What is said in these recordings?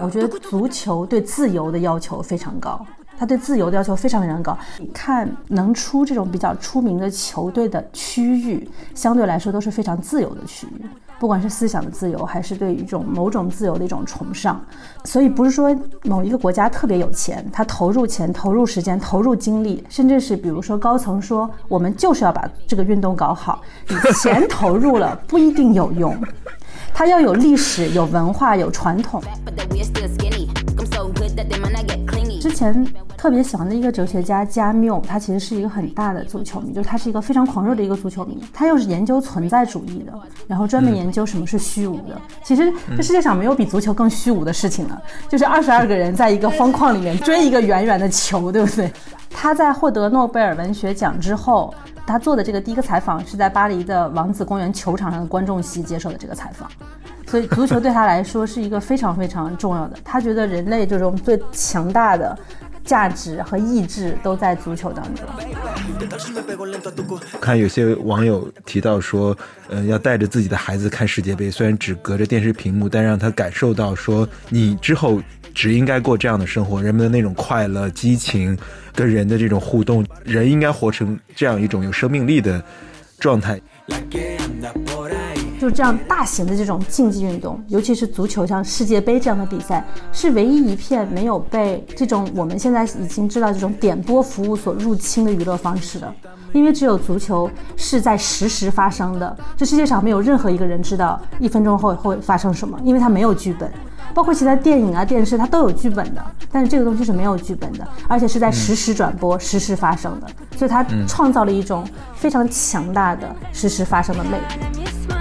我觉得足球对自由的要求非常高，他对自由的要求非常非常高。你看，能出这种比较出名的球队的区域，相对来说都是非常自由的区域。不管是思想的自由，还是对于一种某种自由的一种崇尚，所以不是说某一个国家特别有钱，他投入钱、投入时间、投入精力，甚至是比如说高层说我们就是要把这个运动搞好，你钱投入了不一定有用，它要有历史、有文化、有传统。之前特别喜欢的一个哲学家加缪，他其实是一个很大的足球迷，就是他是一个非常狂热的一个足球迷。他又是研究存在主义的，然后专门研究什么是虚无的。其实这世界上没有比足球更虚无的事情了，就是二十二个人在一个方框里面追一个圆圆的球，对不对？他在获得诺贝尔文学奖之后，他做的这个第一个采访是在巴黎的王子公园球场上的观众席接受的这个采访。所以足球对他来说是一个非常非常重要的。他觉得人类这种最强大的价值和意志都在足球当中。看有些网友提到说，呃，要带着自己的孩子看世界杯，虽然只隔着电视屏幕，但让他感受到说，你之后只应该过这样的生活，人们的那种快乐、激情，跟人的这种互动，人应该活成这样一种有生命力的状态。就这样大型的这种竞技运动，尤其是足球，像世界杯这样的比赛，是唯一一片没有被这种我们现在已经知道这种点播服务所入侵的娱乐方式的。因为只有足球是在实时发生的，这世界上没有任何一个人知道一分钟后会发生什么，因为它没有剧本。包括其他电影啊、电视，它都有剧本的，但是这个东西是没有剧本的，而且是在实时转播、实时发生的，所以它创造了一种非常强大的实时发生的魅力。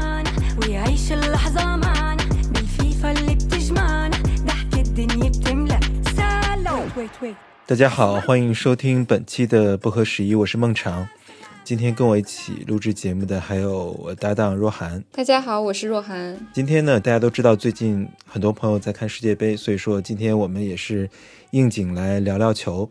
大家好，欢迎收听本期的不合时宜，我是孟尝。今天跟我一起录制节目的还有我搭档若涵。大家好，我是若涵。今天呢，大家都知道最近很多朋友在看世界杯，所以说今天我们也是应景来聊聊球。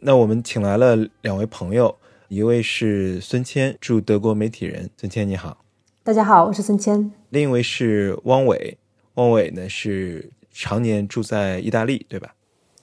那我们请来了两位朋友，一位是孙谦，驻德国媒体人。孙谦你好。大家好，我是孙谦。另一位是汪伟，汪伟呢是常年住在意大利，对吧？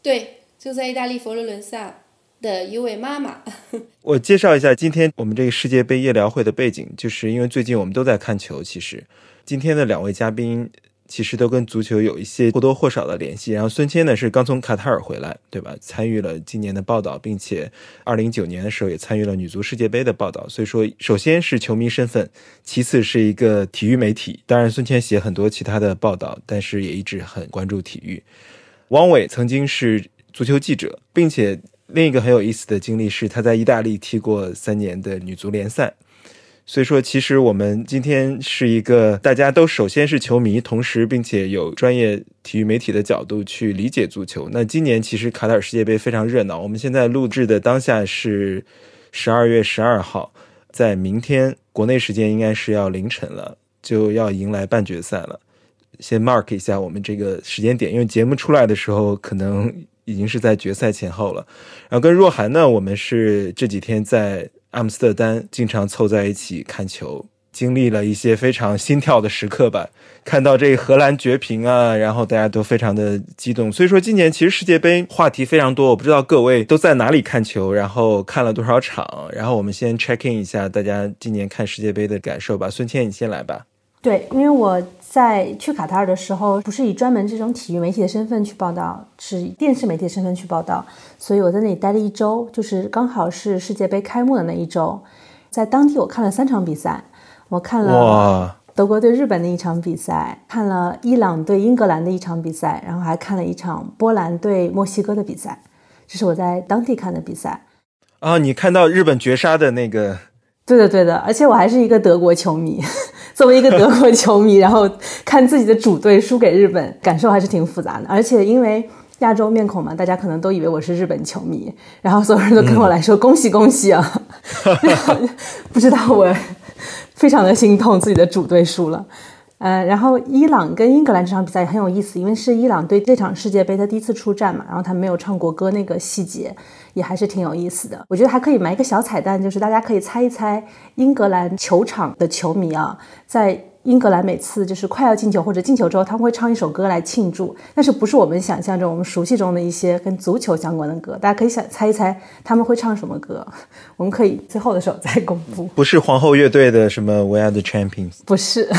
对，住在意大利佛罗伦萨的一位妈妈。我介绍一下今天我们这个世界杯夜聊会的背景，就是因为最近我们都在看球，其实今天的两位嘉宾。其实都跟足球有一些或多或少的联系。然后孙谦呢是刚从卡塔尔回来，对吧？参与了今年的报道，并且二零一九年的时候也参与了女足世界杯的报道。所以说，首先是球迷身份，其次是一个体育媒体。当然，孙谦写很多其他的报道，但是也一直很关注体育。汪伟曾经是足球记者，并且另一个很有意思的经历是他在意大利踢过三年的女足联赛。所以说，其实我们今天是一个大家都首先是球迷，同时并且有专业体育媒体的角度去理解足球。那今年其实卡塔尔世界杯非常热闹。我们现在录制的当下是十二月十二号，在明天国内时间应该是要凌晨了，就要迎来半决赛了。先 mark 一下我们这个时间点，因为节目出来的时候可能已经是在决赛前后了。然后跟若涵呢，我们是这几天在。阿姆斯特丹经常凑在一起看球，经历了一些非常心跳的时刻吧。看到这荷兰绝平啊，然后大家都非常的激动。所以说，今年其实世界杯话题非常多。我不知道各位都在哪里看球，然后看了多少场。然后我们先 check in 一下大家今年看世界杯的感受吧。孙谦，你先来吧。对，因为我在去卡塔尔的时候，不是以专门这种体育媒体的身份去报道，是以电视媒体的身份去报道，所以我在那里待了一周，就是刚好是世界杯开幕的那一周，在当地我看了三场比赛，我看了德国对日本的一场比赛，看了伊朗对英格兰的一场比赛，然后还看了一场波兰对墨西哥的比赛，这是我在当地看的比赛。啊，你看到日本绝杀的那个？对的，对的，而且我还是一个德国球迷。作为一个德国球迷，然后看自己的主队输给日本，感受还是挺复杂的。而且因为亚洲面孔嘛，大家可能都以为我是日本球迷，然后所有人都跟我来说恭喜恭喜啊！不知道我 非常的心痛，自己的主队输了。呃，然后伊朗跟英格兰这场比赛也很有意思，因为是伊朗对这场世界杯他第一次出战嘛，然后他没有唱国歌，那个细节也还是挺有意思的。我觉得还可以埋一个小彩蛋，就是大家可以猜一猜英格兰球场的球迷啊，在英格兰每次就是快要进球或者进球之后，他们会唱一首歌来庆祝，但是不是我们想象中、我们熟悉中的一些跟足球相关的歌。大家可以想猜一猜他们会唱什么歌，我们可以最后的时候再公布。不是皇后乐队的什么 We Are the Champions，不是。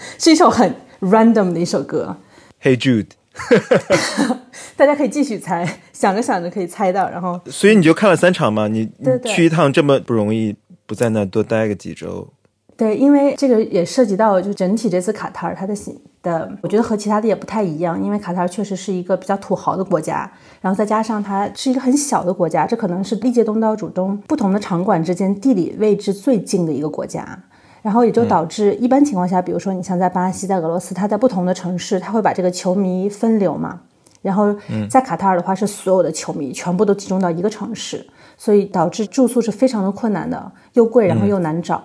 是一首很 random 的一首歌。Hey Jude，大家可以继续猜，想着想着可以猜到，然后。所以你就看了三场嘛？你去一趟这么不容易，不在那多待个几周。对，因为这个也涉及到就整体这次卡塔尔它的的，我觉得和其他的也不太一样，因为卡塔尔确实是一个比较土豪的国家，然后再加上它是一个很小的国家，这可能是历届东道主中不同的场馆之间地理位置最近的一个国家。然后也就导致一般情况下，比如说你像在巴西、在俄罗斯，他在不同的城市，他会把这个球迷分流嘛。然后在卡塔尔的话，是所有的球迷全部都集中到一个城市，所以导致住宿是非常的困难的，又贵，然后又难找。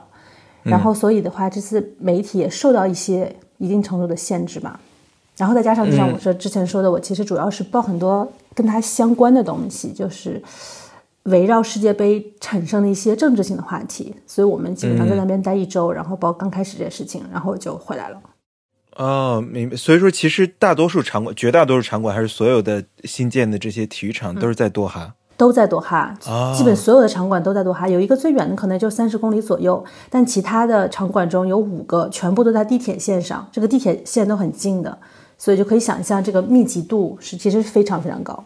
然后所以的话，这次媒体也受到一些一定程度的限制嘛。然后再加上就像我说之前说的，我其实主要是报很多跟他相关的东西，就是。围绕世界杯产生的一些政治性的话题，所以我们基本上在那边待一周，然后包刚开始这些事情，然后就回来了。哦，明白。所以说，其实大多数场馆，绝大多数场馆还是所有的新建的这些体育场都是在多哈，都在多哈。基本所有的场馆都在多哈，有一个最远的可能就三十公里左右，但其他的场馆中有五个全部都在地铁线上，这个地铁线都很近的，所以就可以想象这个密集度是其实非常非常高。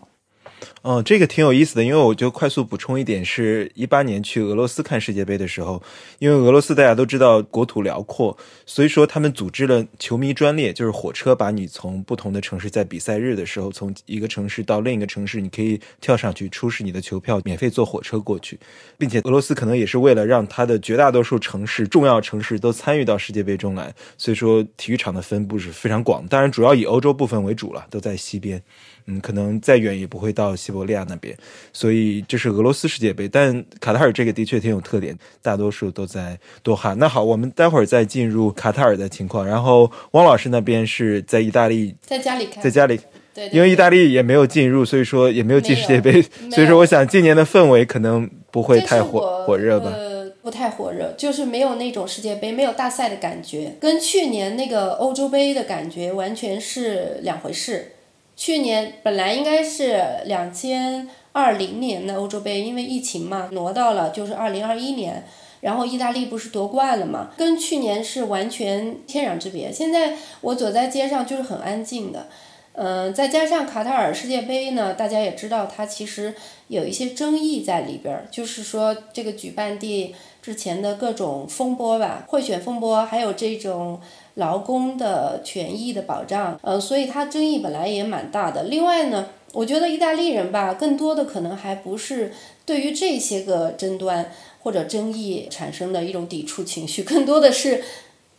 哦，这个挺有意思的，因为我就快速补充一点，是一八年去俄罗斯看世界杯的时候，因为俄罗斯大家都知道国土辽阔，所以说他们组织了球迷专列，就是火车把你从不同的城市在比赛日的时候，从一个城市到另一个城市，你可以跳上去出示你的球票，免费坐火车过去，并且俄罗斯可能也是为了让它的绝大多数城市、重要城市都参与到世界杯中来，所以说体育场的分布是非常广，当然主要以欧洲部分为主了，都在西边。嗯，可能再远也不会到西伯利亚那边，所以这是俄罗斯世界杯。但卡塔尔这个的确挺有特点，大多数都在多哈。那好，我们待会儿再进入卡塔尔的情况。然后汪老师那边是在意大利，在家里看，在家里，对，因为意大利也没有进入，所以说也没有进世界杯，所以说我想今年的氛围可能不会太火火热吧。呃，不太火热，就是没有那种世界杯、没有大赛的感觉，跟去年那个欧洲杯的感觉完全是两回事。去年本来应该是两千二零年的欧洲杯，因为疫情嘛，挪到了就是二零二一年。然后意大利不是夺冠了嘛，跟去年是完全天壤之别。现在我走在街上就是很安静的，嗯，再加上卡塔尔世界杯呢，大家也知道它其实有一些争议在里边儿，就是说这个举办地之前的各种风波吧，贿选风波，还有这种。劳工的权益的保障，呃，所以它争议本来也蛮大的。另外呢，我觉得意大利人吧，更多的可能还不是对于这些个争端或者争议产生的一种抵触情绪，更多的是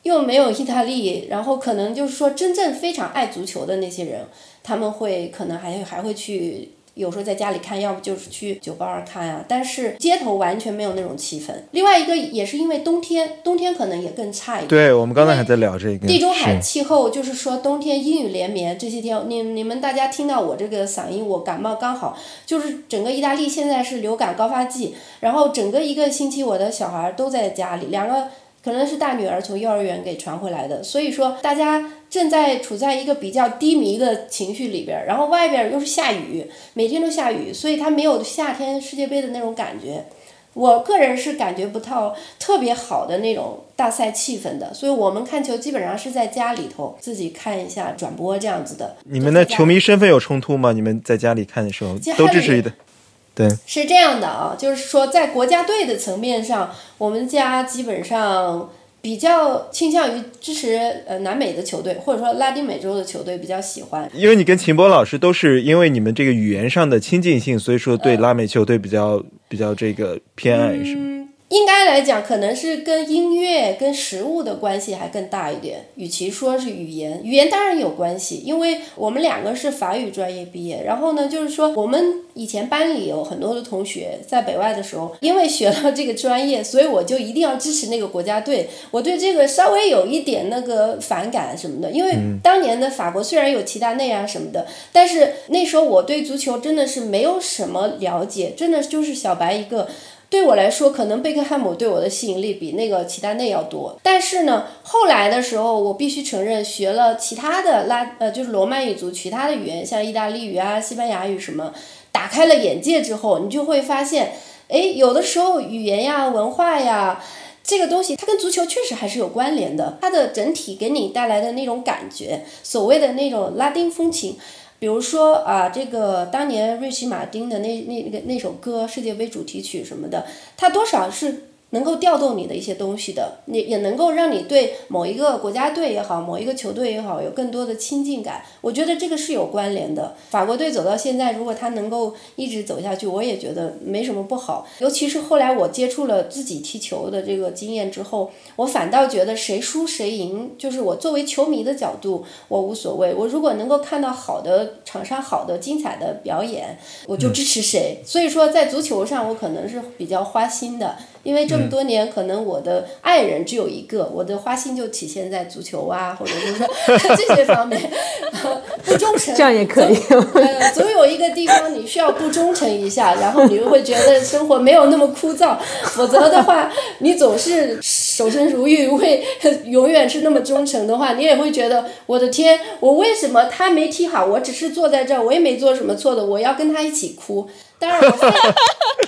又没有意大利，然后可能就是说真正非常爱足球的那些人，他们会可能还还会去。有时候在家里看，要不就是去酒吧看啊。但是街头完全没有那种气氛。另外一个也是因为冬天，冬天可能也更差一点。对我们刚才还在聊这个。地中海气候就是说冬天阴雨连绵，这些天你你们大家听到我这个嗓音，我感冒刚好，就是整个意大利现在是流感高发季，然后整个一个星期我的小孩都在家里，两个可能是大女儿从幼儿园给传回来的，所以说大家。正在处在一个比较低迷的情绪里边，然后外边又是下雨，每天都下雨，所以他没有夏天世界杯的那种感觉。我个人是感觉不到特别好的那种大赛气氛的，所以我们看球基本上是在家里头自己看一下转播这样子的。你们的球迷身份有冲突吗？你们在家里看的时候都支持的，对，是这样的啊，就是说在国家队的层面上，我们家基本上。比较倾向于支持呃南美的球队，或者说拉丁美洲的球队比较喜欢。因为你跟秦波老师都是因为你们这个语言上的亲近性，所以说对拉美球队比较比较这个偏爱，是吗？应该来讲，可能是跟音乐、跟食物的关系还更大一点。与其说是语言，语言当然有关系，因为我们两个是法语专业毕业。然后呢，就是说我们以前班里有很多的同学在北外的时候，因为学了这个专业，所以我就一定要支持那个国家队。我对这个稍微有一点那个反感什么的，因为当年的法国虽然有齐达内啊什么的，但是那时候我对足球真的是没有什么了解，真的就是小白一个。对我来说，可能贝克汉姆对我的吸引力比那个齐达内要多。但是呢，后来的时候，我必须承认，学了其他的拉呃，就是罗曼语族其他的语言，像意大利语啊、西班牙语什么，打开了眼界之后，你就会发现，哎，有的时候语言呀、文化呀，这个东西它跟足球确实还是有关联的。它的整体给你带来的那种感觉，所谓的那种拉丁风情。比如说啊，这个当年瑞奇马丁的那那那个那首歌世界杯主题曲什么的，它多少是。能够调动你的一些东西的，也也能够让你对某一个国家队也好，某一个球队也好，有更多的亲近感。我觉得这个是有关联的。法国队走到现在，如果他能够一直走下去，我也觉得没什么不好。尤其是后来我接触了自己踢球的这个经验之后，我反倒觉得谁输谁赢，就是我作为球迷的角度，我无所谓。我如果能够看到好的场上好的精彩的表演，我就支持谁。所以说，在足球上，我可能是比较花心的。因为这么多年，可能我的爱人只有一个，我的花心就体现在足球啊，或者就是说 这些方面，不忠诚。这样也可以。呃，总有一个地方你需要不忠诚一下，然后你就会觉得生活没有那么枯燥。否则的话，你总是守身如玉，会永远是那么忠诚的话，你也会觉得我的天，我为什么他没踢好，我只是坐在这儿，我也没做什么错的，我要跟他一起哭。当然，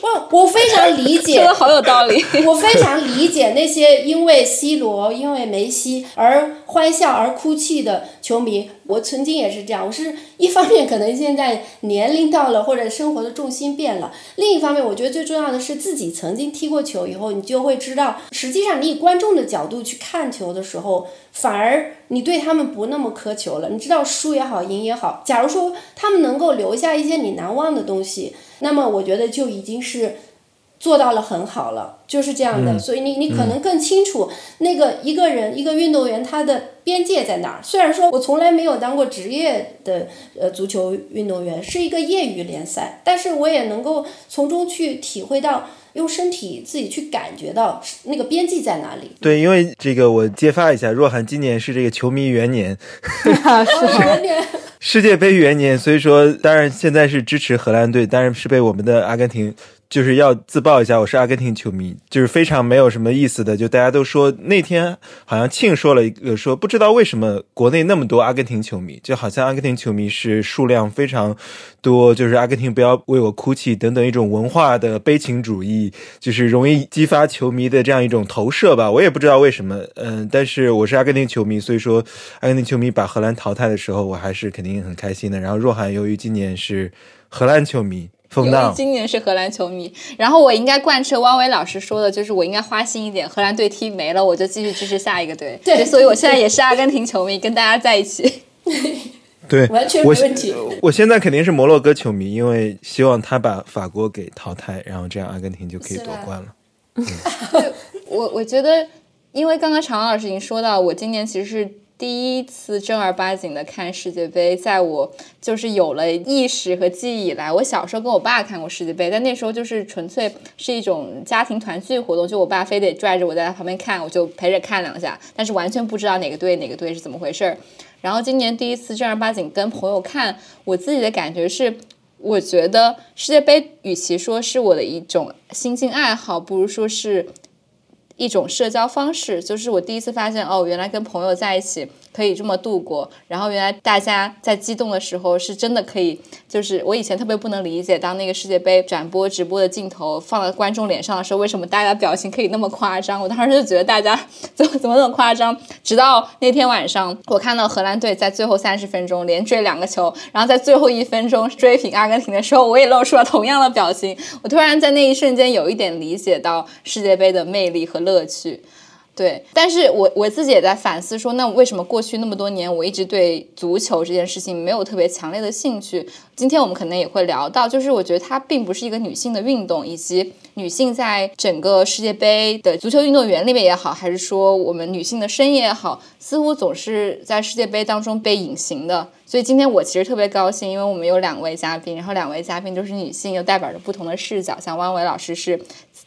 我我非常理解，说的好有道理。我非常理解那些因为 C 罗、因为梅西而欢笑而哭泣的球迷。我曾经也是这样。我是一方面可能现在年龄到了，或者生活的重心变了；另一方面，我觉得最重要的是自己曾经踢过球以后，你就会知道，实际上你以观众的角度去看球的时候，反而你对他们不那么苛求了。你知道输也好，赢也好，假如说他们能够留下一些你难忘的东西。那么我觉得就已经是做到了很好了，就是这样的。所以你你可能更清楚那个一个人一个运动员他的边界在哪儿。虽然说我从来没有当过职业的呃足球运动员，是一个业余联赛，但是我也能够从中去体会到，用身体自己去感觉到那个边际在哪里。对，因为这个我揭发一下，若涵今年是这个球迷元年，元年。世界杯元年，所以说当然现在是支持荷兰队，当然是被我们的阿根廷。就是要自曝一下，我是阿根廷球迷，就是非常没有什么意思的。就大家都说那天好像庆说了一个说，不知道为什么国内那么多阿根廷球迷，就好像阿根廷球迷是数量非常多，就是阿根廷不要为我哭泣等等一种文化的悲情主义，就是容易激发球迷的这样一种投射吧。我也不知道为什么，嗯，但是我是阿根廷球迷，所以说阿根廷球迷把荷兰淘汰的时候，我还是肯定很开心的。然后若涵由于今年是荷兰球迷。因为今年是荷兰球迷，然后我应该贯彻汪伟老师说的，就是我应该花心一点。荷兰队踢没了，我就继续支持下一个队。对，所以我现在也是阿根廷球迷，跟大家在一起。对，完全没问题。我现在肯定是摩洛哥球迷，因为希望他把法国给淘汰，然后这样阿根廷就可以夺冠了。我我觉得，因为刚刚常老师已经说到，我今年其实是。第一次正儿八经的看世界杯，在我就是有了意识和记忆以来，我小时候跟我爸看过世界杯，但那时候就是纯粹是一种家庭团聚活动，就我爸非得拽着我在他旁边看，我就陪着看两下，但是完全不知道哪个队哪个队是怎么回事。然后今年第一次正儿八经跟朋友看，我自己的感觉是，我觉得世界杯与其说是我的一种新兴爱好，不如说是。一种社交方式，就是我第一次发现，哦，原来跟朋友在一起。可以这么度过，然后原来大家在激动的时候是真的可以，就是我以前特别不能理解，当那个世界杯转播直播的镜头放到观众脸上的时候，为什么大家表情可以那么夸张？我当时就觉得大家怎么怎么那么夸张。直到那天晚上，我看到荷兰队在最后三十分钟连追两个球，然后在最后一分钟追平阿根廷的时候，我也露出了同样的表情。我突然在那一瞬间有一点理解到世界杯的魅力和乐趣。对，但是我我自己也在反思说，那为什么过去那么多年我一直对足球这件事情没有特别强烈的兴趣？今天我们可能也会聊到，就是我觉得它并不是一个女性的运动，以及女性在整个世界杯的足球运动员里面也好，还是说我们女性的声音也好，似乎总是在世界杯当中被隐形的。所以今天我其实特别高兴，因为我们有两位嘉宾，然后两位嘉宾都是女性，又代表着不同的视角。像汪伟老师是。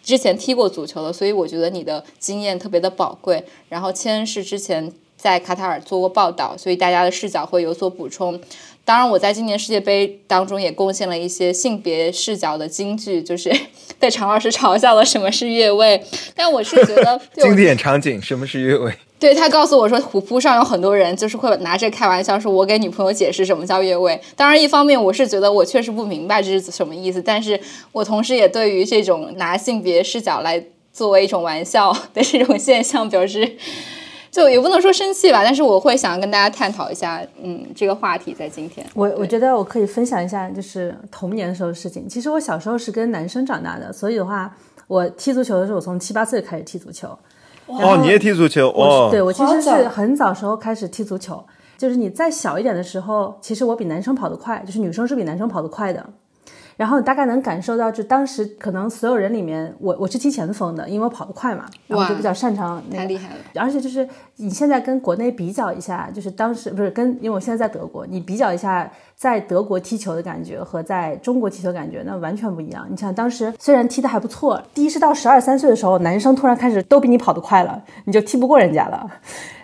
之前踢过足球的，所以我觉得你的经验特别的宝贵。然后谦是之前在卡塔尔做过报道，所以大家的视角会有所补充。当然，我在今年世界杯当中也贡献了一些性别视角的金句，就是被常老师嘲笑了什么是越位，但我是觉得 经典场景什么是越位。对他告诉我说，虎扑上有很多人就是会拿这开玩笑，说我给女朋友解释什么叫越位。当然，一方面我是觉得我确实不明白这是什么意思，但是我同时也对于这种拿性别视角来作为一种玩笑 的这种现象表示，就也不能说生气吧，但是我会想跟大家探讨一下，嗯，这个话题在今天。我我觉得我可以分享一下，就是童年的时候的事情。其实我小时候是跟男生长大的，所以的话，我踢足球的时候，我从七八岁开始踢足球。哦，你也踢足球？哦，对，我其实是很早时候开始踢足球，就是你再小一点的时候，其实我比男生跑得快，就是女生是比男生跑得快的。然后大概能感受到，就当时可能所有人里面，我我是踢前锋的，因为我跑得快嘛，然后就比较擅长。太厉害了！而且就是你现在跟国内比较一下，就是当时不是跟，因为我现在在德国，你比较一下在德国踢球的感觉和在中国踢球感觉，那完全不一样。你想当时虽然踢得还不错，第一是到十二三岁的时候，男生突然开始都比你跑得快了，你就踢不过人家了。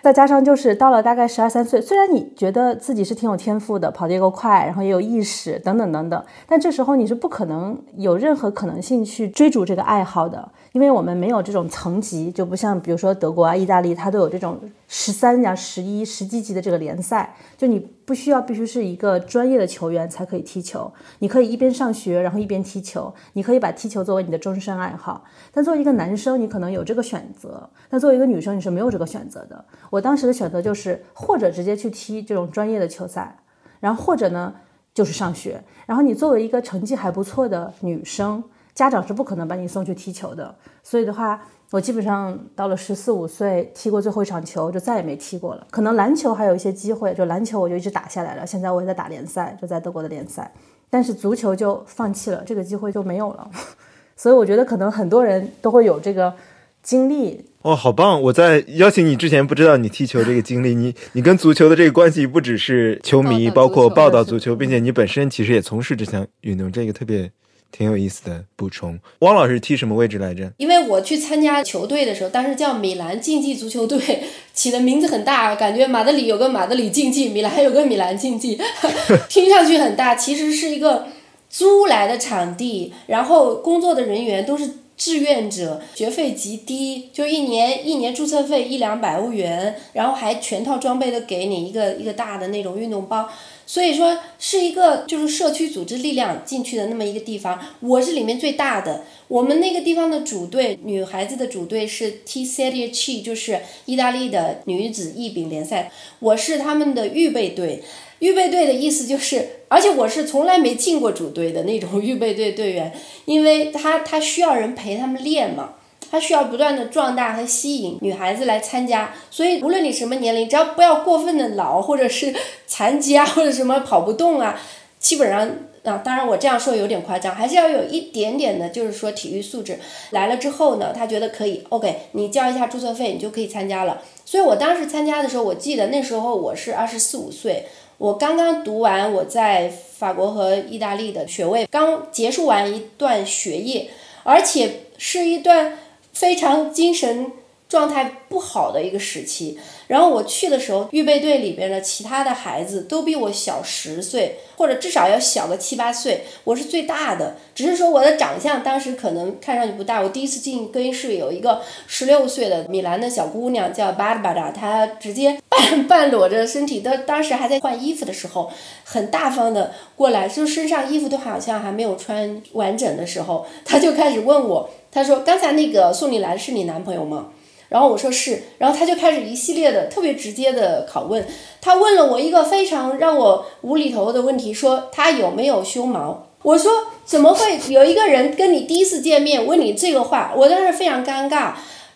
再加上就是到了大概十二三岁，虽然你觉得自己是挺有天赋的，跑得也够快，然后也有意识等等等等，但这时候你是不可能有任何可能性去追逐这个爱好的，因为我们没有这种层级，就不像比如说德国啊、意大利，它都有这种十三呀、十一、十几级的这个联赛，就你不需要必须是一个专业的球员才可以踢球，你可以一边上学，然后一边踢球，你可以把踢球作为你的终身爱好。但作为一个男生，你可能有这个选择，但作为一个女生，你是没有这个选择的。我当时的选择就是，或者直接去踢这种专业的球赛，然后或者呢就是上学。然后你作为一个成绩还不错的女生，家长是不可能把你送去踢球的。所以的话，我基本上到了十四五岁踢过最后一场球，就再也没踢过了。可能篮球还有一些机会，就篮球我就一直打下来了。现在我也在打联赛，就在德国的联赛。但是足球就放弃了，这个机会就没有了。所以我觉得可能很多人都会有这个经历。哦，好棒！我在邀请你之前不知道你踢球这个经历，你你跟足球的这个关系不只是球迷，包括报道足球，并且你本身其实也从事这项运动，这个特别挺有意思的补充。汪老师踢什么位置来着？因为我去参加球队的时候，当时叫米兰竞技足球队，起的名字很大，感觉马德里有个马德里竞技，米兰有个米兰竞技，听上去很大，其实是一个租来的场地，然后工作的人员都是。志愿者学费极低，就一年一年注册费一两百欧元，然后还全套装备的给你一个一个大的那种运动包，所以说是一个就是社区组织力量进去的那么一个地方。我是里面最大的，我们那个地方的主队女孩子的主队是 T Serie C，就是意大利的女子一丙联赛，我是他们的预备队。预备队的意思就是，而且我是从来没进过主队的那种预备队队员，因为他他需要人陪他们练嘛，他需要不断的壮大和吸引女孩子来参加，所以无论你什么年龄，只要不要过分的老或者是残疾啊或者什么跑不动啊，基本上啊，当然我这样说有点夸张，还是要有一点点的，就是说体育素质来了之后呢，他觉得可以，OK，你交一下注册费，你就可以参加了。所以我当时参加的时候，我记得那时候我是二十四五岁。我刚刚读完我在法国和意大利的学位，刚结束完一段学业，而且是一段非常精神状态不好的一个时期。然后我去的时候，预备队里边的其他的孩子都比我小十岁，或者至少要小个七八岁。我是最大的，只是说我的长相当时可能看上去不大。我第一次进更衣室，有一个十六岁的米兰的小姑娘叫巴巴达，她直接半半裸着身体，当当时还在换衣服的时候，很大方的过来，就身上衣服都好像还没有穿完整的时候，她就开始问我，她说：“刚才那个送你来的是你男朋友吗？”然后我说是，然后他就开始一系列的特别直接的拷问，他问了我一个非常让我无厘头的问题，说他有没有胸毛？我说怎么会有一个人跟你第一次见面问你这个话？我当时非常尴尬，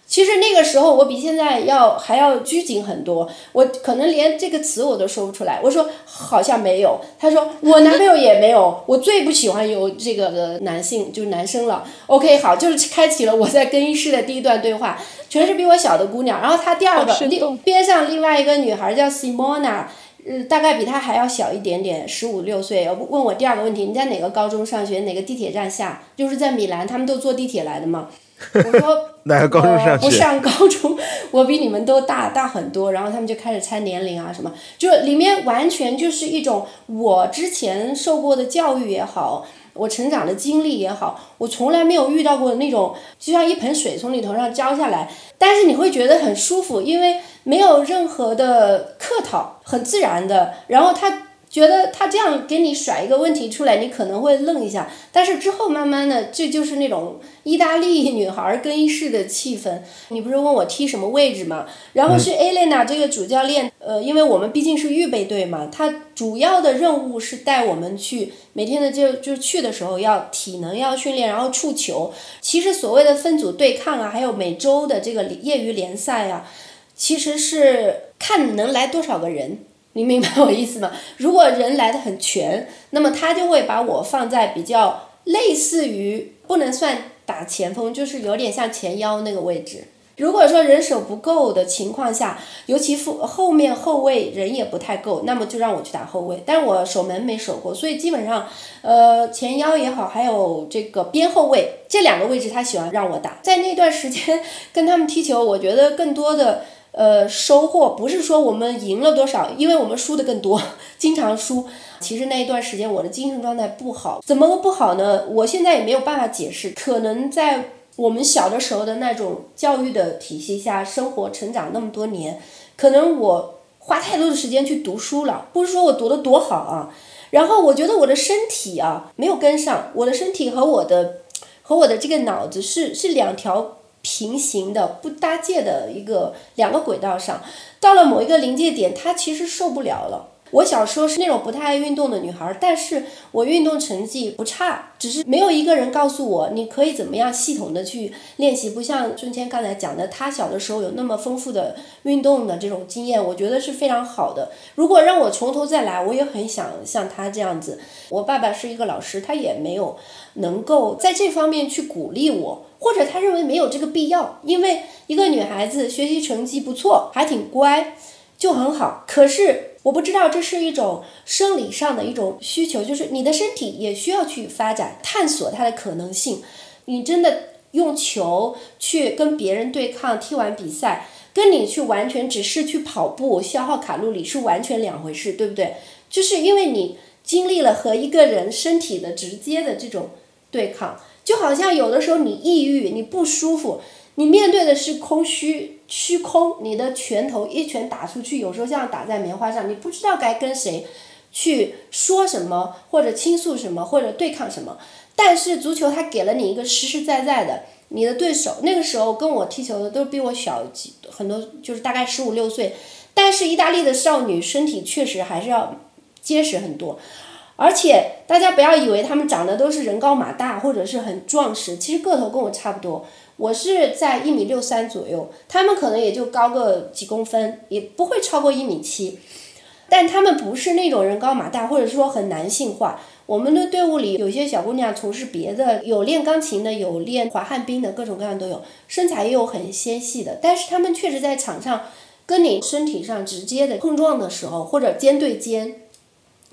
其实那个时候我比现在要还要拘谨很多，我可能连这个词我都说不出来。我说好像没有，他说我男朋友也没有，我最不喜欢有这个的男性就是男生了。OK，好，就是开启了我在更衣室的第一段对话，全是比我小的姑娘。然后他第二个另边上另外一个女孩叫 Simona，呃，大概比他还要小一点点，十五六岁。问我第二个问题，你在哪个高中上学？哪个地铁站下？就是在米兰，他们都坐地铁来的嘛。我说 哪个高中？不上高中，我比你们都大大很多。然后他们就开始猜年龄啊什么，就里面完全就是一种我之前受过的教育也好，我成长的经历也好，我从来没有遇到过那种就像一盆水从你头上浇下来，但是你会觉得很舒服，因为没有任何的客套，很自然的。然后他。觉得他这样给你甩一个问题出来，你可能会愣一下，但是之后慢慢的，这就是那种意大利女孩更衣室的气氛。你不是问我踢什么位置吗？然后是 Elena 这个主教练，呃，因为我们毕竟是预备队嘛，他主要的任务是带我们去每天的就就去的时候要体能要训练，然后触球。其实所谓的分组对抗啊，还有每周的这个业余联赛啊，其实是看能来多少个人。你明白我意思吗？如果人来的很全，那么他就会把我放在比较类似于不能算打前锋，就是有点像前腰那个位置。如果说人手不够的情况下，尤其副后面后卫人也不太够，那么就让我去打后卫。但我守门没守过，所以基本上，呃，前腰也好，还有这个边后卫这两个位置，他喜欢让我打。在那段时间跟他们踢球，我觉得更多的。呃，收获不是说我们赢了多少，因为我们输的更多，经常输。其实那一段时间我的精神状态不好，怎么个不好呢？我现在也没有办法解释。可能在我们小的时候的那种教育的体系下生活成长那么多年，可能我花太多的时间去读书了。不是说我读的多好啊，然后我觉得我的身体啊没有跟上，我的身体和我的和我的这个脑子是是两条。平行的不搭界的一个两个轨道上，到了某一个临界点，他其实受不了了。我小时候是那种不太爱运动的女孩，但是我运动成绩不差，只是没有一个人告诉我你可以怎么样系统的去练习。不像春谦刚才讲的，他小的时候有那么丰富的运动的这种经验，我觉得是非常好的。如果让我从头再来，我也很想像他这样子。我爸爸是一个老师，他也没有能够在这方面去鼓励我。或者他认为没有这个必要，因为一个女孩子学习成绩不错，还挺乖，就很好。可是我不知道这是一种生理上的一种需求，就是你的身体也需要去发展、探索它的可能性。你真的用球去跟别人对抗，踢完比赛，跟你去完全只是去跑步消耗卡路里是完全两回事，对不对？就是因为你经历了和一个人身体的直接的这种对抗。就好像有的时候你抑郁，你不舒服，你面对的是空虚、虚空，你的拳头一拳打出去，有时候像打在棉花上，你不知道该跟谁去说什么，或者倾诉什么，或者对抗什么。但是足球它给了你一个实实在在的，你的对手那个时候跟我踢球的都比我小几很多，就是大概十五六岁，但是意大利的少女身体确实还是要结实很多。而且大家不要以为他们长得都是人高马大或者是很壮实，其实个头跟我差不多，我是在一米六三左右，他们可能也就高个几公分，也不会超过一米七，但他们不是那种人高马大，或者说很男性化。我们的队伍里有些小姑娘从事别的，有练钢琴的，有练滑旱冰的，各种各样都有，身材也有很纤细的，但是他们确实在场上跟你身体上直接的碰撞的时候，或者肩对肩。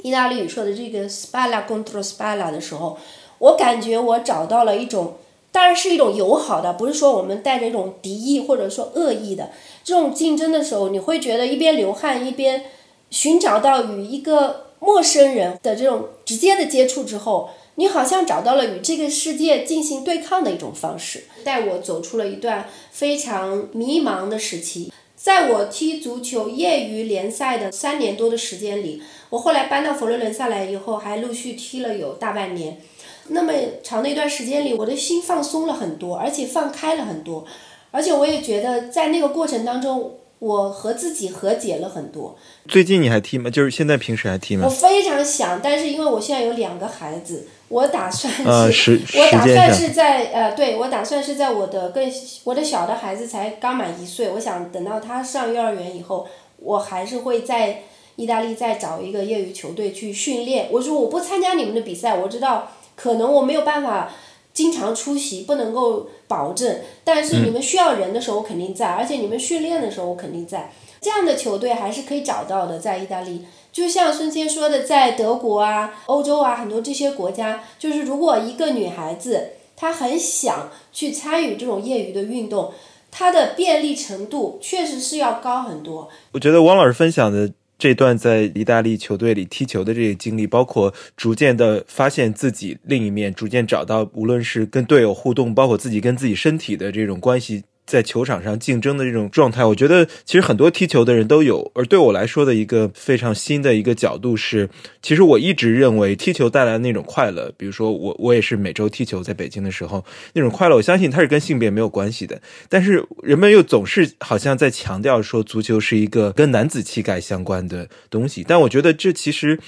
意大利语说的这个 spalla contro spalla 的时候，我感觉我找到了一种，当然是一种友好的，不是说我们带着一种敌意或者说恶意的这种竞争的时候，你会觉得一边流汗一边寻找到与一个陌生人的这种直接的接触之后，你好像找到了与这个世界进行对抗的一种方式，带我走出了一段非常迷茫的时期。在我踢足球业余联赛的三年多的时间里，我后来搬到佛罗伦萨来以后，还陆续踢了有大半年。那么长的一段时间里，我的心放松了很多，而且放开了很多。而且我也觉得，在那个过程当中，我和自己和解了很多。最近你还踢吗？就是现在平时还踢吗？我非常想，但是因为我现在有两个孩子，我打算呃是，时我打算是在呃，对我打算是在我的更我的小的孩子才刚满一岁，我想等到他上幼儿园以后，我还是会在意大利再找一个业余球队去训练。我说我不参加你们的比赛，我知道可能我没有办法经常出席，不能够保证，但是你们需要人的时候我肯定在，而且你们训练的时候我肯定在。这样的球队还是可以找到的，在意大利。就像孙谦说的，在德国啊、欧洲啊，很多这些国家，就是如果一个女孩子她很想去参与这种业余的运动，她的便利程度确实是要高很多。我觉得汪老师分享的这段在意大利球队里踢球的这些经历，包括逐渐的发现自己另一面，逐渐找到无论是跟队友互动，包括自己跟自己身体的这种关系。在球场上竞争的这种状态，我觉得其实很多踢球的人都有。而对我来说的一个非常新的一个角度是，其实我一直认为踢球带来的那种快乐，比如说我我也是每周踢球，在北京的时候那种快乐，我相信它是跟性别没有关系的。但是人们又总是好像在强调说足球是一个跟男子气概相关的东西，但我觉得这其实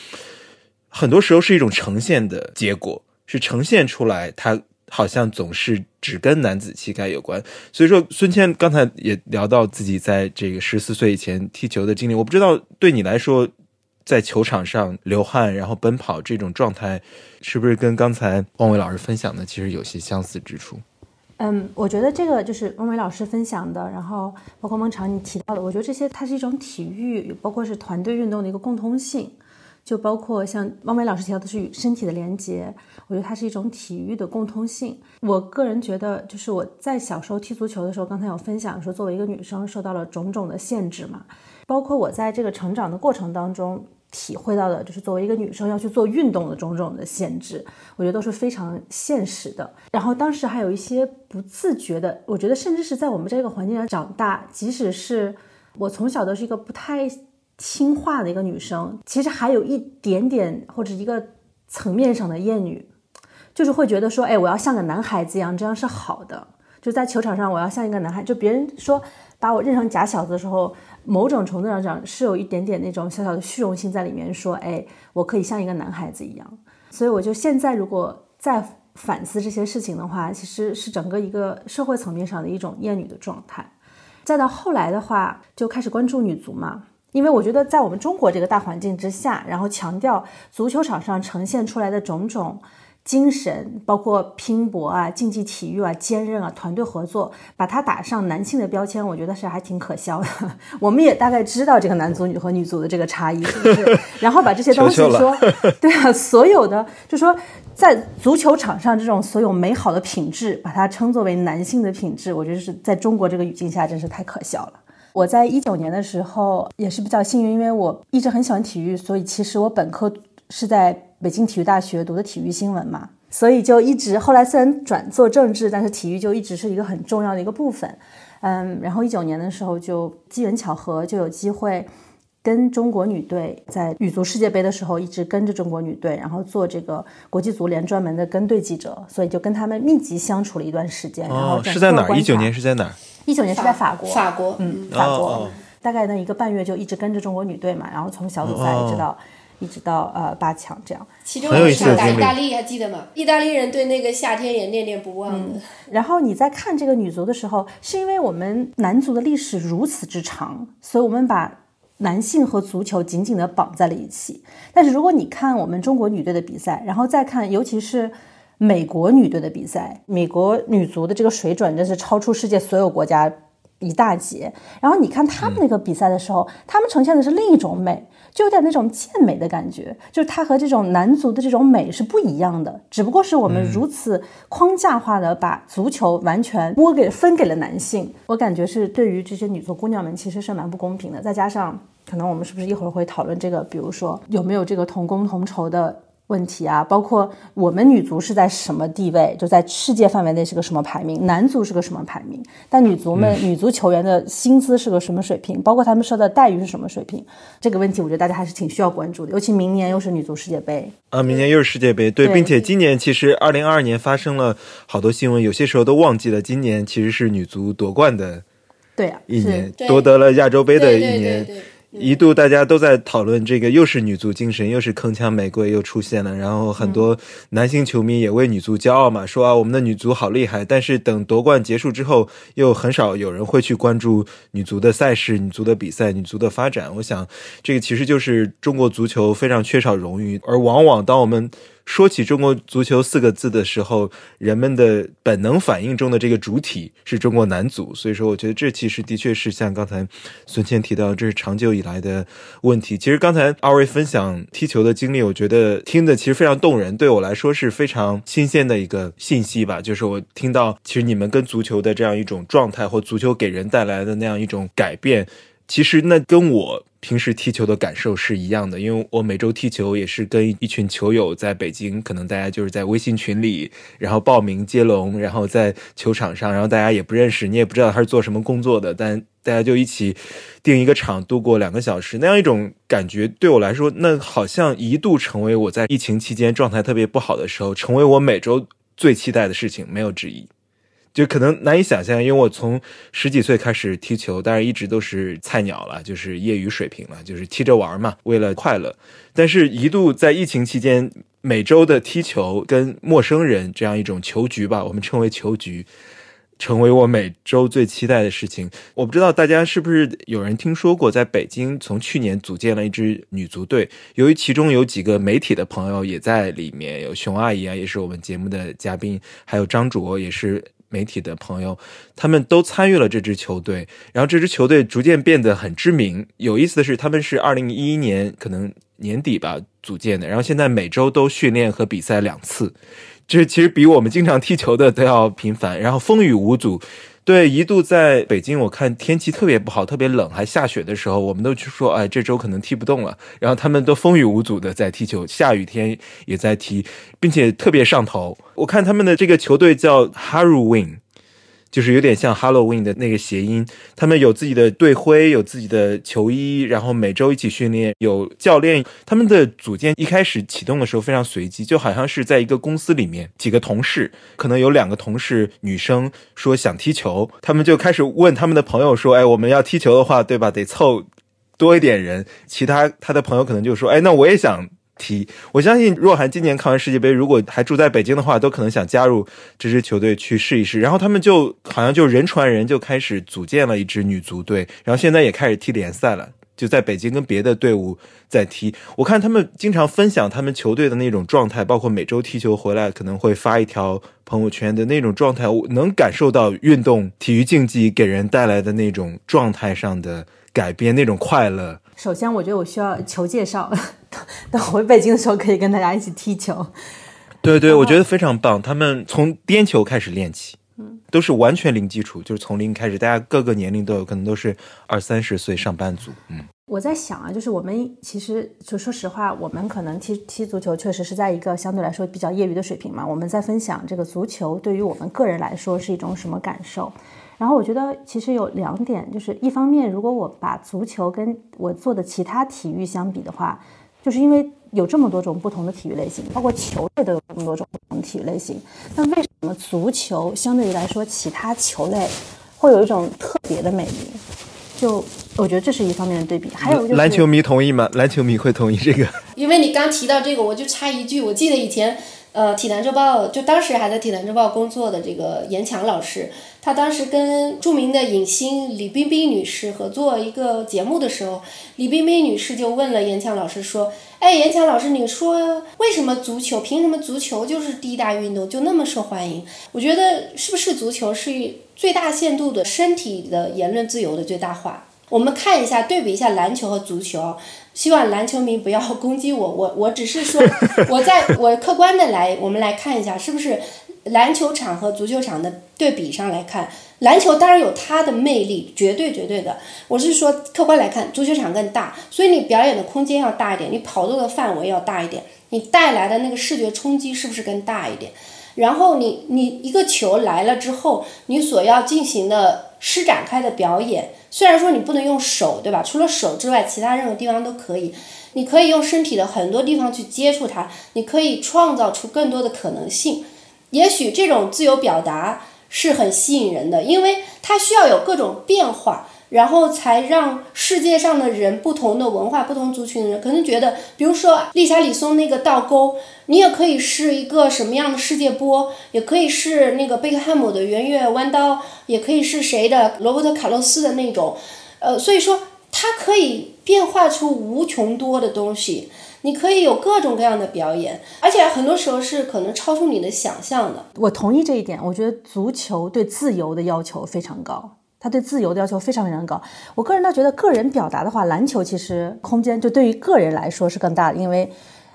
很多时候是一种呈现的结果，是呈现出来它。好像总是只跟男子气概有关，所以说孙谦刚才也聊到自己在这个十四岁以前踢球的经历，我不知道对你来说，在球场上流汗然后奔跑这种状态，是不是跟刚才汪伟老师分享的其实有些相似之处？嗯，我觉得这个就是汪伟老师分享的，然后包括孟常你提到的，我觉得这些它是一种体育，包括是团队运动的一个共通性。就包括像汪梅老师提到的是与身体的连接，我觉得它是一种体育的共通性。我个人觉得，就是我在小时候踢足球的时候，刚才有分享说，作为一个女生受到了种种的限制嘛，包括我在这个成长的过程当中体会到的，就是作为一个女生要去做运动的种种的限制，我觉得都是非常现实的。然后当时还有一些不自觉的，我觉得甚至是在我们这个环境下长大，即使是我从小都是一个不太。听话的一个女生，其实还有一点点或者一个层面上的厌女，就是会觉得说，哎，我要像个男孩子一样，这样是好的。就在球场上，我要像一个男孩，就别人说把我认成假小子的时候，某种程度上讲是有一点点那种小小的虚荣心在里面，说，哎，我可以像一个男孩子一样。所以我就现在如果再反思这些事情的话，其实是整个一个社会层面上的一种厌女的状态。再到后来的话，就开始关注女足嘛。因为我觉得，在我们中国这个大环境之下，然后强调足球场上呈现出来的种种精神，包括拼搏啊、竞技体育啊、坚韧啊、团队合作，把它打上男性的标签，我觉得是还挺可笑的。我们也大概知道这个男足女和女足的这个差异，是不是？然后把这些东西说，对啊，所有的就说在足球场上这种所有美好的品质，把它称作为男性的品质，我觉得是在中国这个语境下，真是太可笑了。我在一九年的时候也是比较幸运，因为我一直很喜欢体育，所以其实我本科是在北京体育大学读的体育新闻嘛，所以就一直后来虽然转做政治，但是体育就一直是一个很重要的一个部分。嗯，然后一九年的时候就机缘巧合就有机会。跟中国女队在女足世界杯的时候，一直跟着中国女队，然后做这个国际足联专门的跟队记者，所以就跟他们密集相处了一段时间。然后是在哪儿？一九年是在哪儿？一九年是在法国。法国，嗯，法国。大概呢一个半月就一直跟着中国女队嘛，然后从小组赛一直到一直到呃八强这样。其中有一场打意大利，还记得吗？意大利人对那个夏天也念念不忘的。然后你在看这个女足的时候，是因为我们男足的历史如此之长，所以我们把。男性和足球紧紧地绑在了一起，但是如果你看我们中国女队的比赛，然后再看尤其是美国女队的比赛，美国女足的这个水准真是超出世界所有国家一大截。然后你看他们那个比赛的时候，他们呈现的是另一种美。就有点那种健美的感觉，就是它和这种男足的这种美是不一样的，只不过是我们如此框架化的把足球完全拨给分给了男性，我感觉是对于这些女足姑娘们其实是蛮不公平的。再加上可能我们是不是一会儿会讨论这个，比如说有没有这个同工同酬的。问题啊，包括我们女足是在什么地位，就在世界范围内是个什么排名，男足是个什么排名，但女足们女足球员的薪资是个什么水平，包括他们受的待遇是什么水平，这个问题我觉得大家还是挺需要关注的，尤其明年又是女足世界杯。啊，明年又是世界杯，对，并且今年其实二零二二年发生了好多新闻，有些时候都忘记了，今年其实是女足夺冠的对啊，一年夺得了亚洲杯的对对一年。对对。一度大家都在讨论这个，又是女足精神，又是铿锵玫瑰又出现了，然后很多男性球迷也为女足骄傲嘛，说啊我们的女足好厉害。但是等夺冠结束之后，又很少有人会去关注女足的赛事、女足的比赛、女足的发展。我想，这个其实就是中国足球非常缺少荣誉，而往往当我们说起中国足球四个字的时候，人们的本能反应中的这个主体是中国男足，所以说我觉得这其实的确是像刚才孙谦提到，这是长久以来的问题。其实刚才二位分享踢球的经历，我觉得听的其实非常动人，对我来说是非常新鲜的一个信息吧。就是我听到，其实你们跟足球的这样一种状态，或足球给人带来的那样一种改变。其实那跟我平时踢球的感受是一样的，因为我每周踢球也是跟一群球友在北京，可能大家就是在微信群里，然后报名接龙，然后在球场上，然后大家也不认识，你也不知道他是做什么工作的，但大家就一起定一个场，度过两个小时，那样一种感觉对我来说，那好像一度成为我在疫情期间状态特别不好的时候，成为我每周最期待的事情，没有之一。就可能难以想象，因为我从十几岁开始踢球，当然一直都是菜鸟了，就是业余水平了，就是踢着玩嘛，为了快乐。但是，一度在疫情期间，每周的踢球跟陌生人这样一种球局吧，我们称为球局，成为我每周最期待的事情。我不知道大家是不是有人听说过，在北京从去年组建了一支女足队，由于其中有几个媒体的朋友也在里面，有熊阿姨啊，也是我们节目的嘉宾，还有张卓也是。媒体的朋友，他们都参与了这支球队，然后这支球队逐渐变得很知名。有意思的是，他们是二零一一年可能年底吧组建的，然后现在每周都训练和比赛两次，这其实比我们经常踢球的都要频繁，然后风雨无阻。对，一度在北京，我看天气特别不好，特别冷，还下雪的时候，我们都去说，哎，这周可能踢不动了。然后他们都风雨无阻的在踢球，下雨天也在踢，并且特别上头。我看他们的这个球队叫 haru win 就是有点像 Halloween 的那个谐音。他们有自己的队徽，有自己的球衣，然后每周一起训练，有教练。他们的组建一开始启动的时候非常随机，就好像是在一个公司里面，几个同事，可能有两个同事女生说想踢球，他们就开始问他们的朋友说：“哎，我们要踢球的话，对吧？得凑多一点人。”其他他的朋友可能就说：“哎，那我也想。”踢，我相信若涵今年看完世界杯，如果还住在北京的话，都可能想加入这支球队去试一试。然后他们就好像就人传人，就开始组建了一支女足队，然后现在也开始踢联赛了，就在北京跟别的队伍在踢。我看他们经常分享他们球队的那种状态，包括每周踢球回来可能会发一条朋友圈的那种状态，我能感受到运动体育竞技给人带来的那种状态上的改变，那种快乐。首先，我觉得我需要求介绍，等回北京的时候可以跟大家一起踢球。对对，我觉得非常棒。他们从颠球开始练起，嗯，都是完全零基础，就是从零开始。大家各个年龄都有可能都是二三十岁上班族。嗯，我在想啊，就是我们其实就说实话，我们可能踢踢足球确实是在一个相对来说比较业余的水平嘛。我们在分享这个足球对于我们个人来说是一种什么感受。然后我觉得其实有两点，就是一方面，如果我把足球跟我做的其他体育相比的话，就是因为有这么多种不同的体育类型，包括球类都有这么多种不同体育类型，那为什么足球相对于来说其他球类会有一种特别的魅力？就我觉得这是一方面的对比。还有就是篮球迷同意吗？篮球迷会同意这个？因为你刚提到这个，我就插一句，我记得以前。呃，体坛周报就当时还在体坛周报工作的这个严强老师，他当时跟著名的影星李冰冰女士合作一个节目的时候，李冰冰女士就问了严强老师说：“哎，严强老师，你说为什么足球？凭什么足球就是第一大运动，就那么受欢迎？我觉得是不是足球是最大限度的身体的言论自由的最大化？我们看一下，对比一下篮球和足球。”希望篮球迷不要攻击我，我我只是说，我在我客观的来，我们来看一下，是不是篮球场和足球场的对比上来看，篮球当然有它的魅力，绝对绝对的。我是说客观来看，足球场更大，所以你表演的空间要大一点，你跑动的范围要大一点，你带来的那个视觉冲击是不是更大一点？然后你你一个球来了之后，你所要进行的施展开的表演。虽然说你不能用手，对吧？除了手之外，其他任何地方都可以。你可以用身体的很多地方去接触它，你可以创造出更多的可能性。也许这种自由表达是很吸引人的，因为它需要有各种变化。然后才让世界上的人，不同的文化、不同族群的人，可能觉得，比如说丽莎里松那个倒钩，你也可以是一个什么样的世界波，也可以是那个贝克汉姆的圆月弯刀，也可以是谁的罗伯特卡洛斯的那种，呃，所以说它可以变化出无穷多的东西，你可以有各种各样的表演，而且很多时候是可能超出你的想象的。我同意这一点，我觉得足球对自由的要求非常高。他对自由的要求非常非常高。我个人倒觉得，个人表达的话，篮球其实空间就对于个人来说是更大的，因为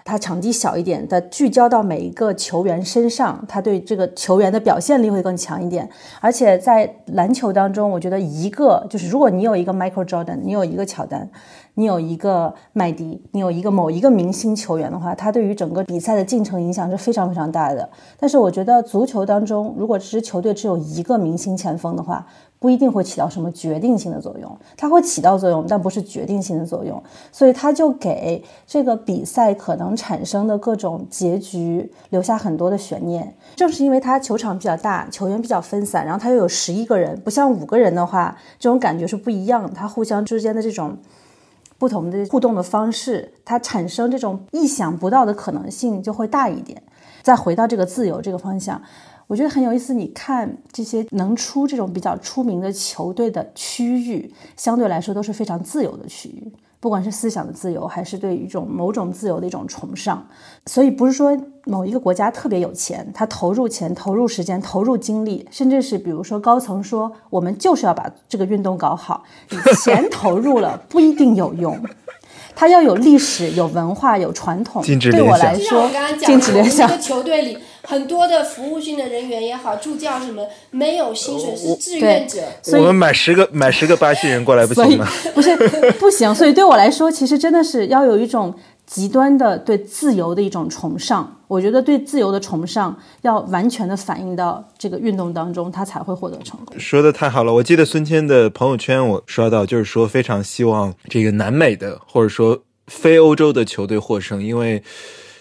它场地小一点，它聚焦到每一个球员身上，他对这个球员的表现力会更强一点。而且在篮球当中，我觉得一个就是，如果你有一个 Michael Jordan，你有一个乔丹。你有一个麦迪，你有一个某一个明星球员的话，他对于整个比赛的进程影响是非常非常大的。但是我觉得足球当中，如果这支球队只有一个明星前锋的话，不一定会起到什么决定性的作用。它会起到作用，但不是决定性的作用。所以他就给这个比赛可能产生的各种结局留下很多的悬念。正是因为他球场比较大，球员比较分散，然后他又有十一个人，不像五个人的话，这种感觉是不一样的。他互相之间的这种。不同的互动的方式，它产生这种意想不到的可能性就会大一点。再回到这个自由这个方向，我觉得很有意思。你看这些能出这种比较出名的球队的区域，相对来说都是非常自由的区域。不管是思想的自由，还是对一种某种自由的一种崇尚，所以不是说某一个国家特别有钱，他投入钱、投入时间、投入精力，甚至是比如说高层说我们就是要把这个运动搞好，钱投入了不一定有用。它要有历史、有文化、有传统。对我来说，禁止联想。一个球队里很多的服务性的人员也好，助教什么没有薪水，是志愿者。所以我们买十个买十个巴西人过来不行吗？不是不行。所以对我来说，其实真的是要有一种极端的对自由的一种崇尚。我觉得对自由的崇尚要完全的反映到这个运动当中，他才会获得成功。说的太好了，我记得孙谦的朋友圈我刷到，就是说非常希望这个南美的或者说非欧洲的球队获胜，因为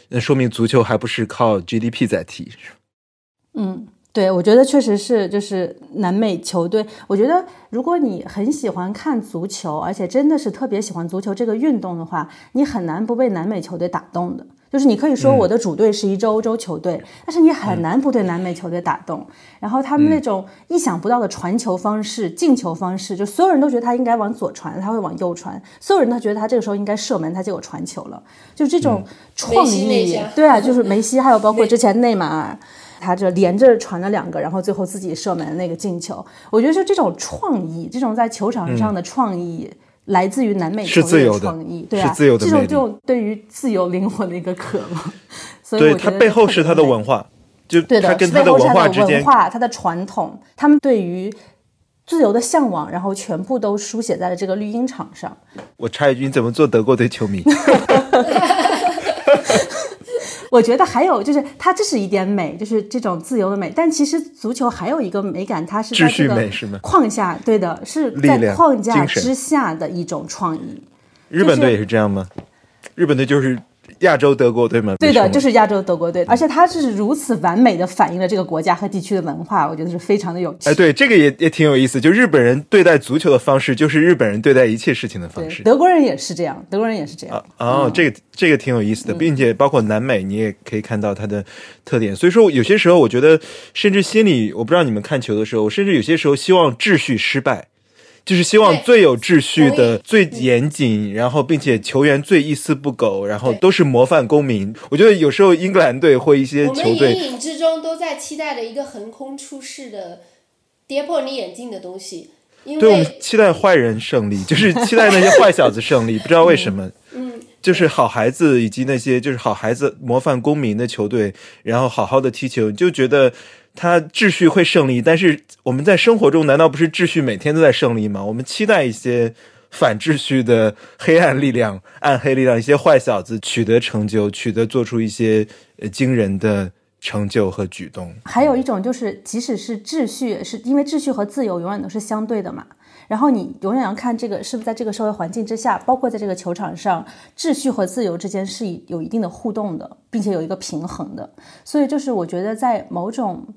那说明足球还不是靠 GDP 在踢。嗯。对，我觉得确实是，就是南美球队。我觉得，如果你很喜欢看足球，而且真的是特别喜欢足球这个运动的话，你很难不被南美球队打动的。就是你可以说我的主队是一支欧洲球队，但是你很难不对南美球队打动。然后他们那种意想不到的传球方式、进球方式，就所有人都觉得他应该往左传，他会往右传；所有人都觉得他这个时候应该射门，他结果传球了。就这种创意，对啊，就是梅西，还有包括之前内马尔。他这连着传了两个，然后最后自己射门那个进球，我觉得就这种创意，这种在球场上的创意，来自于南美球队的创意，对啊，这种就对于自由灵魂的一个渴望。所以对他背后是他的文化，就他跟他的文化之间，他的传统，他们对于自由的向往，然后全部都书写在了这个绿茵场上。我插一句，你怎么做德国队球迷？我觉得还有就是，它这是一点美，就是这种自由的美。但其实足球还有一个美感，它是在这个框架，对的，是在框架之下的一种创意。日本队也是这样吗？日本队就是。亚洲德国队吗？对的，就是亚洲德国队，而且它是如此完美的反映了这个国家和地区的文化，我觉得是非常的有趣。哎，对，这个也也挺有意思。就日本人对待足球的方式，就是日本人对待一切事情的方式。德国人也是这样，德国人也是这样。哦，这个这个挺有意思的，并且包括南美，你也可以看到它的特点。所以说，有些时候我觉得，甚至心里，我不知道你们看球的时候，甚至有些时候希望秩序失败。就是希望最有秩序的、最严谨，然后并且球员最一丝不苟，然后都是模范公民。我觉得有时候英格兰队或一些球队，隐隐之中都在期待着一个横空出世的、跌破你眼镜的东西。对，我们期待坏人胜利，就是期待那些坏小子胜利。不知道为什么，嗯，就是好孩子以及那些就是好孩子模范公民的球队，然后好好的踢球，就觉得。他秩序会胜利，但是我们在生活中难道不是秩序每天都在胜利吗？我们期待一些反秩序的黑暗力量、暗黑力量，一些坏小子取得成就，取得做出一些惊人的成就和举动。还有一种就是，即使是秩序，是因为秩序和自由永远都是相对的嘛。然后你永远要看这个是不是在这个社会环境之下，包括在这个球场上，秩序和自由之间是有一定的互动的，并且有一个平衡的。所以就是我觉得在某种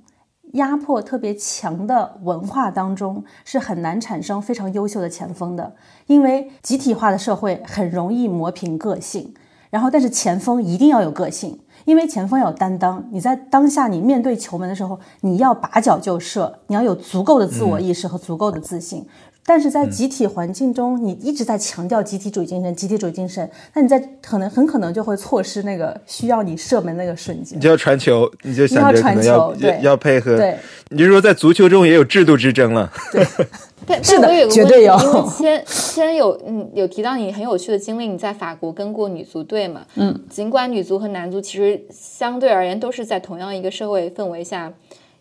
压迫特别强的文化当中，是很难产生非常优秀的前锋的，因为集体化的社会很容易磨平个性。然后，但是前锋一定要有个性，因为前锋要有担当。你在当下你面对球门的时候，你要拔脚就射，你要有足够的自我意识和足够的自信。但是在集体环境中，你一直在强调集体主义精神，集体主义精神，那你在可能很可能就会错失那个需要你射门那个瞬间。你就要传球，你就想着可能要要配合。对，你就说在足球中也有制度之争了。对，是的，绝对有。因为先先有嗯有提到你很有趣的经历，你在法国跟过女足队嘛？嗯，尽管女足和男足其实相对而言都是在同样一个社会氛围下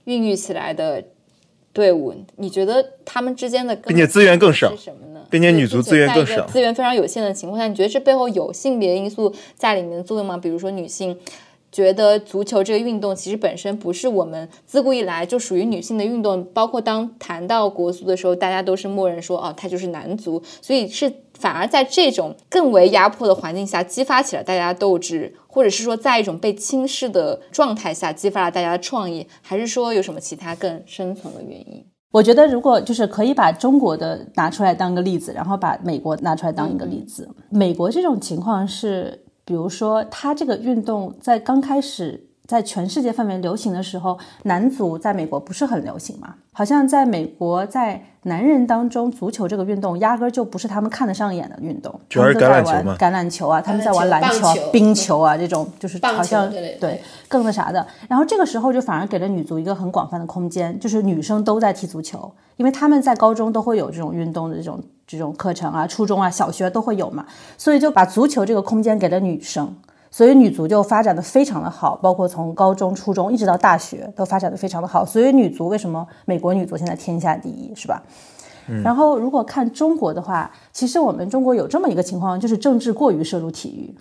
孕育起来的。队伍，你觉得他们之间的并且资源更少是什么呢？并且女足资源更少，资源非常有限的情况下，你觉得这背后有性别因素在里面的作用吗？比如说女性觉得足球这个运动其实本身不是我们自古以来就属于女性的运动，包括当谈到国足的时候，大家都是默认说哦，它就是男足，所以是。反而在这种更为压迫的环境下，激发起了大家的斗志，或者是说，在一种被轻视的状态下，激发了大家的创意，还是说有什么其他更深层的原因？我觉得，如果就是可以把中国的拿出来当个例子，然后把美国拿出来当一个例子。美国这种情况是，比如说，它这个运动在刚开始。在全世界范围流行的时候，男足在美国不是很流行嘛？好像在美国，在男人当中，足球这个运动压根儿就不是他们看得上眼的运动。主要是橄榄球嘛，橄榄球啊，他们在玩篮球、冰球啊，这种就是好像对更那啥的。然后这个时候就反而给了女足一个很广泛的空间，就是女生都在踢足球，因为他们在高中都会有这种运动的这种这种课程啊，初中啊、小学都会有嘛，所以就把足球这个空间给了女生。所以女足就发展的非常的好，包括从高中、初中一直到大学都发展的非常的好。所以女足为什么美国女足现在天下第一，是吧？然后如果看中国的话，其实我们中国有这么一个情况，就是政治过于涉入体育，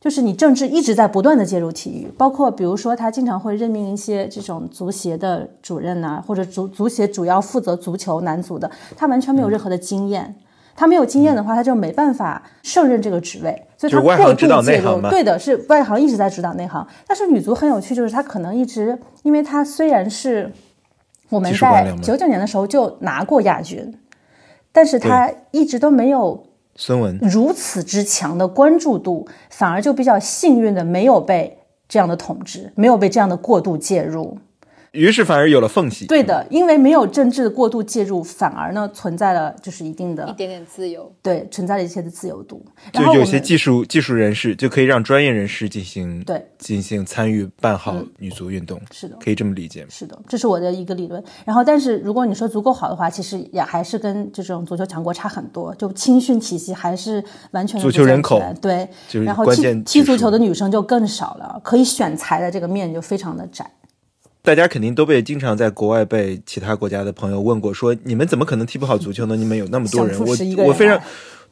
就是你政治一直在不断的介入体育，包括比如说他经常会任命一些这种足协的主任呐，或者足足协主要负责足球男足的，他完全没有任何的经验。他没有经验的话，他就没办法胜任这个职位，所以他过度介入。对的，是外行一直在指导内行。但是女足很有趣，就是她可能一直，因为她虽然是我们在九九年的时候就拿过亚军，但是她一直都没有孙文如此之强的关注度，反而就比较幸运的没有被这样的统治，没有被这样的过度介入。于是反而有了缝隙。对的，因为没有政治的过度介入，反而呢存在了就是一定的一点点自由。对，存在了一些的自由度。就有些技术技术人士就可以让专业人士进行对进行参与办好女足运动。是的，可以这么理解吗。是的，这是我的一个理论。然后，但是如果你说足够好的话，其实也还是跟这种足球强国差很多。就青训体系还是完全足球人口对，就是然后踢踢足球的女生就更少了，可以选材的这个面就非常的窄。大家肯定都被经常在国外被其他国家的朋友问过，说你们怎么可能踢不好足球呢？你们有那么多人，我我非常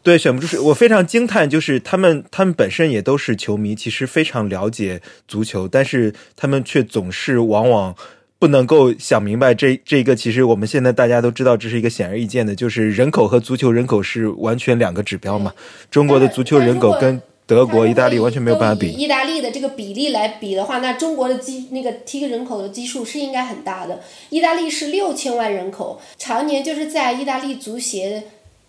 对选不出是，我非常惊叹，就是他们他们本身也都是球迷，其实非常了解足球，但是他们却总是往往不能够想明白这这个，其实我们现在大家都知道，这是一个显而易见的，就是人口和足球人口是完全两个指标嘛。中国的足球人口跟德国、意大利完全没有办法比。意大利的这个比例来比的话，那中国的基那个踢人口的基数是应该很大的。意大利是六千万人口，常年就是在意大利足协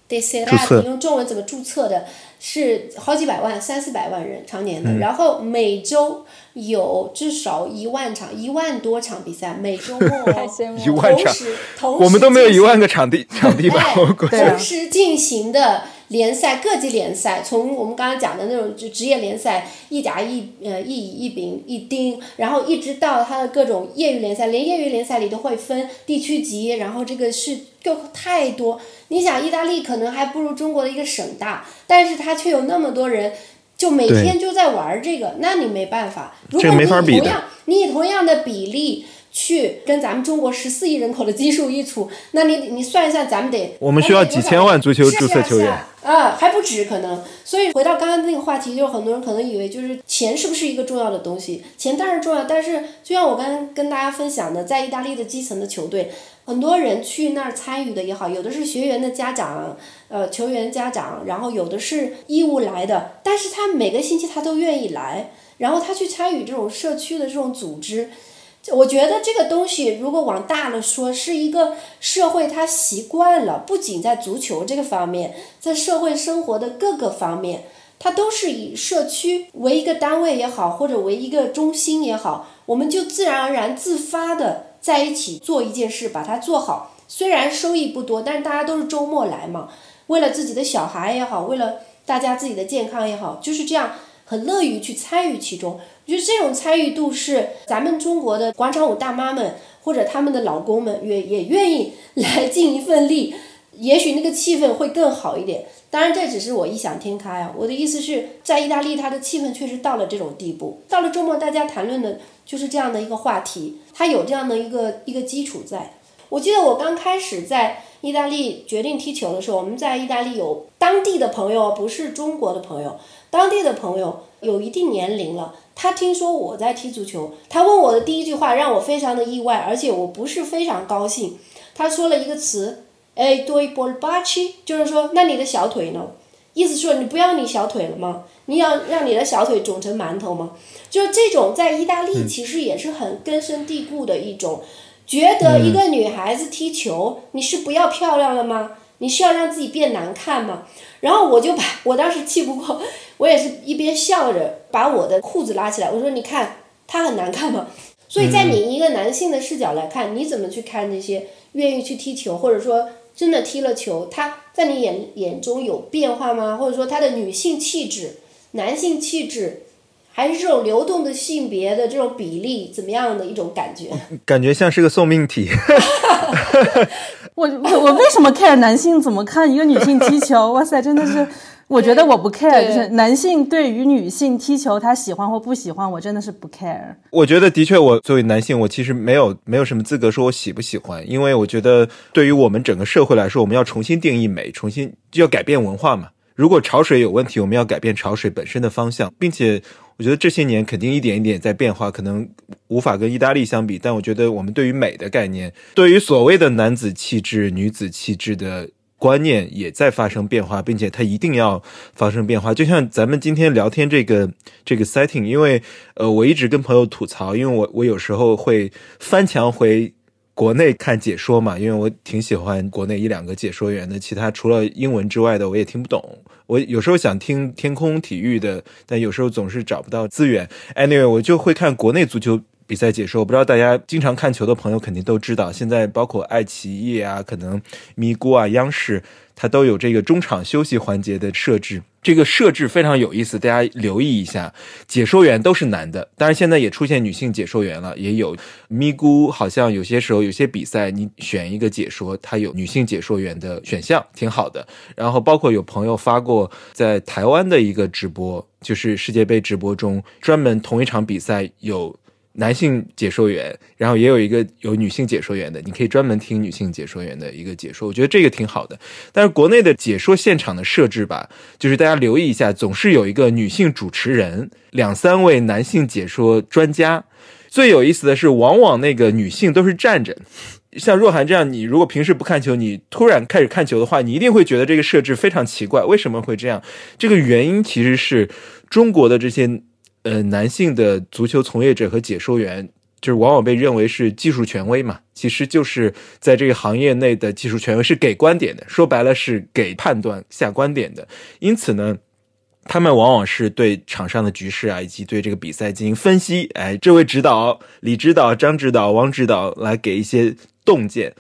的 s e r 用中文怎么注册的，是好几百万、三四百万人常年的。然后每周有至少一万场、一万多场比赛，每周末 同时同时我们都没有一万个场地场地吧？同时进行的。联赛各级联赛，从我们刚才讲的那种就职业联赛，一甲一呃一乙一丙一丁，然后一直到它的各种业余联赛，连业余联赛里都会分地区级，然后这个是就太多。你想，意大利可能还不如中国的一个省大，但是它却有那么多人，就每天就在玩这个，那你没办法。如果你同样，你以同样的比例。去跟咱们中国十四亿人口的基数一除，那你你算一算，咱们得我们需要几千万足球注册球员啊，还不止可能。所以回到刚刚那个话题，就是很多人可能以为就是钱是不是一个重要的东西？钱当然重要，但是就像我刚刚跟大家分享的，在意大利的基层的球队，很多人去那儿参与的也好，有的是学员的家长，呃，球员家长，然后有的是义务来的，但是他每个星期他都愿意来，然后他去参与这种社区的这种组织。我觉得这个东西如果往大了说，是一个社会它习惯了，不仅在足球这个方面，在社会生活的各个方面，它都是以社区为一个单位也好，或者为一个中心也好，我们就自然而然自发的在一起做一件事，把它做好。虽然收益不多，但是大家都是周末来嘛，为了自己的小孩也好，为了大家自己的健康也好，就是这样，很乐于去参与其中。我觉得这种参与度是咱们中国的广场舞大妈们或者他们的老公们也也愿意来尽一份力，也许那个气氛会更好一点。当然这只是我异想天开啊，我的意思是在意大利，它的气氛确实到了这种地步。到了周末，大家谈论的就是这样的一个话题，它有这样的一个一个基础在。我记得我刚开始在意大利决定踢球的时候，我们在意大利有当地的朋友，不是中国的朋友，当地的朋友有一定年龄了。他听说我在踢足球，他问我的第一句话让我非常的意外，而且我不是非常高兴。他说了一个词，哎，doi b o l b a c i 就是说，那你的小腿呢？意思说你不要你小腿了吗？你要让你的小腿肿成馒头吗？就是这种在意大利其实也是很根深蒂固的一种，觉得一个女孩子踢球，你是不要漂亮了吗？你是要让自己变难看吗？然后我就把我当时气不过。我也是一边笑着把我的裤子拉起来，我说：“你看他很难看吗？”所以在你一个男性的视角来看，你怎么去看那些愿意去踢球，或者说真的踢了球，他在你眼眼中有变化吗？或者说他的女性气质、男性气质，还是这种流动的性别的这种比例怎么样的一种感觉？感觉像是个送命题。我我我为什么 care 男性怎么看一个女性踢球？哇塞，真的是。我觉得我不 care，就是男性对于女性踢球，他喜欢或不喜欢，我真的是不 care。我觉得的确，我作为男性，我其实没有没有什么资格说我喜不喜欢，因为我觉得对于我们整个社会来说，我们要重新定义美，重新就要改变文化嘛。如果潮水有问题，我们要改变潮水本身的方向，并且我觉得这些年肯定一点一点在变化，可能无法跟意大利相比，但我觉得我们对于美的概念，对于所谓的男子气质、女子气质的。观念也在发生变化，并且它一定要发生变化。就像咱们今天聊天这个这个 setting，因为呃，我一直跟朋友吐槽，因为我我有时候会翻墙回国内看解说嘛，因为我挺喜欢国内一两个解说员的，其他除了英文之外的我也听不懂。我有时候想听天空体育的，但有时候总是找不到资源。Anyway，我就会看国内足球。比赛解说，我不知道大家经常看球的朋友肯定都知道，现在包括爱奇艺啊，可能咪咕啊、央视，它都有这个中场休息环节的设置。这个设置非常有意思，大家留意一下。解说员都是男的，当然现在也出现女性解说员了，也有咪咕，好像有些时候有些比赛你选一个解说，它有女性解说员的选项，挺好的。然后包括有朋友发过在台湾的一个直播，就是世界杯直播中，专门同一场比赛有。男性解说员，然后也有一个有女性解说员的，你可以专门听女性解说员的一个解说，我觉得这个挺好的。但是国内的解说现场的设置吧，就是大家留意一下，总是有一个女性主持人，两三位男性解说专家。最有意思的是，往往那个女性都是站着。像若涵这样，你如果平时不看球，你突然开始看球的话，你一定会觉得这个设置非常奇怪。为什么会这样？这个原因其实是中国的这些。呃，男性的足球从业者和解说员，就是往往被认为是技术权威嘛，其实就是在这个行业内的技术权威，是给观点的，说白了是给判断下观点的。因此呢，他们往往是对场上的局势啊，以及对这个比赛进行分析。哎，这位指导李指导、张指导、王指导来给一些洞见。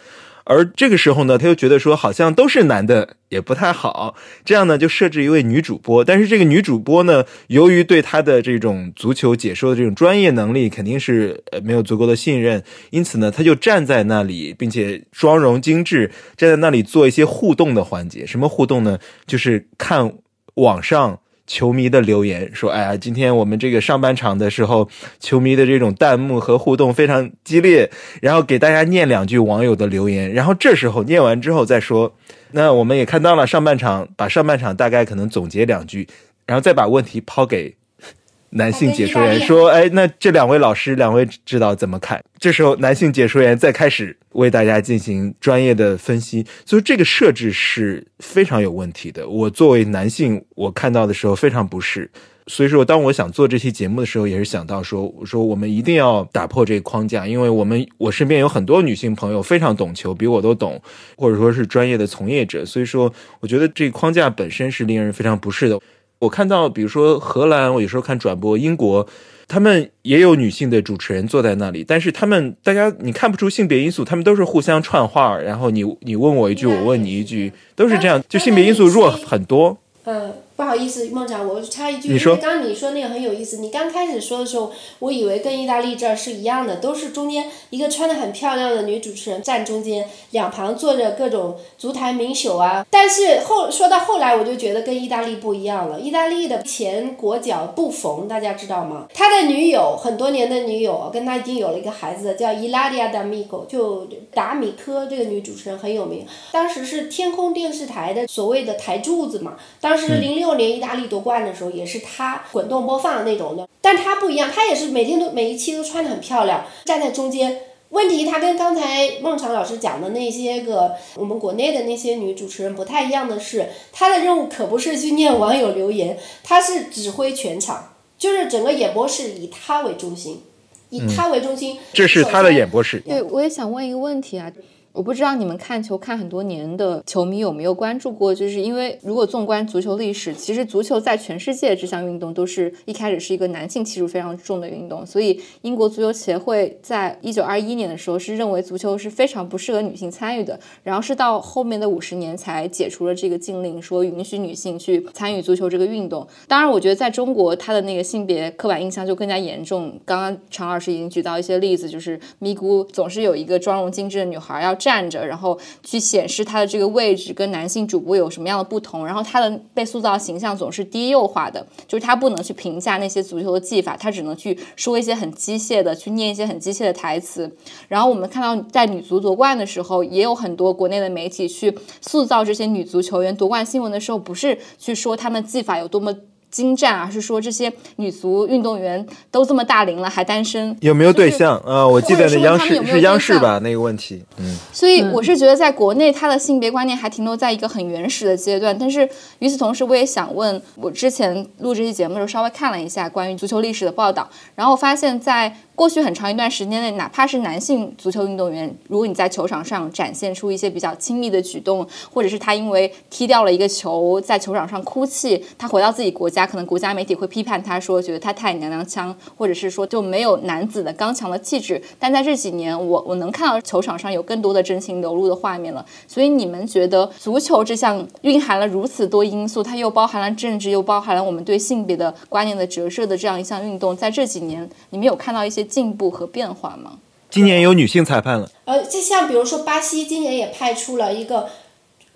而这个时候呢，他又觉得说好像都是男的也不太好，这样呢就设置一位女主播。但是这个女主播呢，由于对她的这种足球解说的这种专业能力肯定是呃没有足够的信任，因此呢，他就站在那里，并且妆容精致，站在那里做一些互动的环节。什么互动呢？就是看网上。球迷的留言说：“哎呀，今天我们这个上半场的时候，球迷的这种弹幕和互动非常激烈。然后给大家念两句网友的留言，然后这时候念完之后再说。那我们也看到了上半场，把上半场大概可能总结两句，然后再把问题抛给男性解说员说：“哎，那这两位老师，两位指导怎么看？”这时候，男性解说员再开始为大家进行专业的分析，所以这个设置是非常有问题的。我作为男性，我看到的时候非常不适。所以说，当我想做这期节目的时候，也是想到说，我说我们一定要打破这个框架，因为我们我身边有很多女性朋友非常懂球，比我都懂，或者说是专业的从业者。所以说，我觉得这个框架本身是令人非常不适的。我看到，比如说荷兰，我有时候看转播，英国，他们也有女性的主持人坐在那里，但是他们大家你看不出性别因素，他们都是互相串话，然后你你问我一句，我问你一句，都是这样，就性别因素弱很多。嗯。不好意思，孟长，我插一句，因为刚你说那个很有意思。你刚开始说的时候，我以为跟意大利这儿是一样的，都是中间一个穿的很漂亮的女主持人站中间，两旁坐着各种足坛名宿啊。但是后说到后来，我就觉得跟意大利不一样了。意大利的前国脚布冯，大家知道吗？他的女友很多年的女友，跟他已经有了一个孩子，叫伊拉利亚达米戈，就达米科这个女主持人很有名，当时是天空电视台的所谓的台柱子嘛。当时零六。六年意大利夺冠的时候，也是他滚动播放那种的，但他不一样，他也是每天都每一期都穿的很漂亮，站在中间。问题他跟刚才孟尝老师讲的那些个我们国内的那些女主持人不太一样的是，他的任务可不是去念网友留言，他是指挥全场，就是整个演播室以他为中心，以他为中心。这是他的演播室。对，我也想问一个问题啊。我不知道你们看球看很多年的球迷有没有关注过，就是因为如果纵观足球历史，其实足球在全世界这项运动都是一开始是一个男性气数非常重的运动，所以英国足球协会在一九二一年的时候是认为足球是非常不适合女性参与的，然后是到后面的五十年才解除了这个禁令，说允许女性去参与足球这个运动。当然，我觉得在中国，它的那个性别刻板印象就更加严重。刚刚常老师已经举到一些例子，就是咪咕总是有一个妆容精致的女孩要。站着，然后去显示他的这个位置跟男性主播有什么样的不同，然后他的被塑造形象总是低幼化的，就是他不能去评价那些足球的技法，他只能去说一些很机械的，去念一些很机械的台词。然后我们看到在女足夺冠的时候，也有很多国内的媒体去塑造这些女足球员夺冠新闻的时候，不是去说他们技法有多么。精湛而，是说这些女足运动员都这么大龄了还单身，有没有对象啊？我记得那央视是央视吧？那个问题，嗯。所以我是觉得，在国内，他的性别观念还停留在一个很原始的阶段。但是与此同时，我也想问，我之前录这期节目的时候，稍微看了一下关于足球历史的报道，然后发现，在过去很长一段时间内，哪怕是男性足球运动员，如果你在球场上展现出一些比较亲密的举动，或者是他因为踢掉了一个球在球场上哭泣，他回到自己国家，可能国家媒体会批判他说，觉得他太娘娘腔，或者是说就没有男子的刚强的气质。但在这几年，我我能看到球场上有更多的真情流露的画面了。所以你们觉得足球这项蕴含了如此多因素，它又包含了政治，又包含了我们对性别的观念的折射的这样一项运动，在这几年，你们有看到一些？进步和变化吗？今年有女性裁判了。呃，就像比如说巴西今年也派出了一个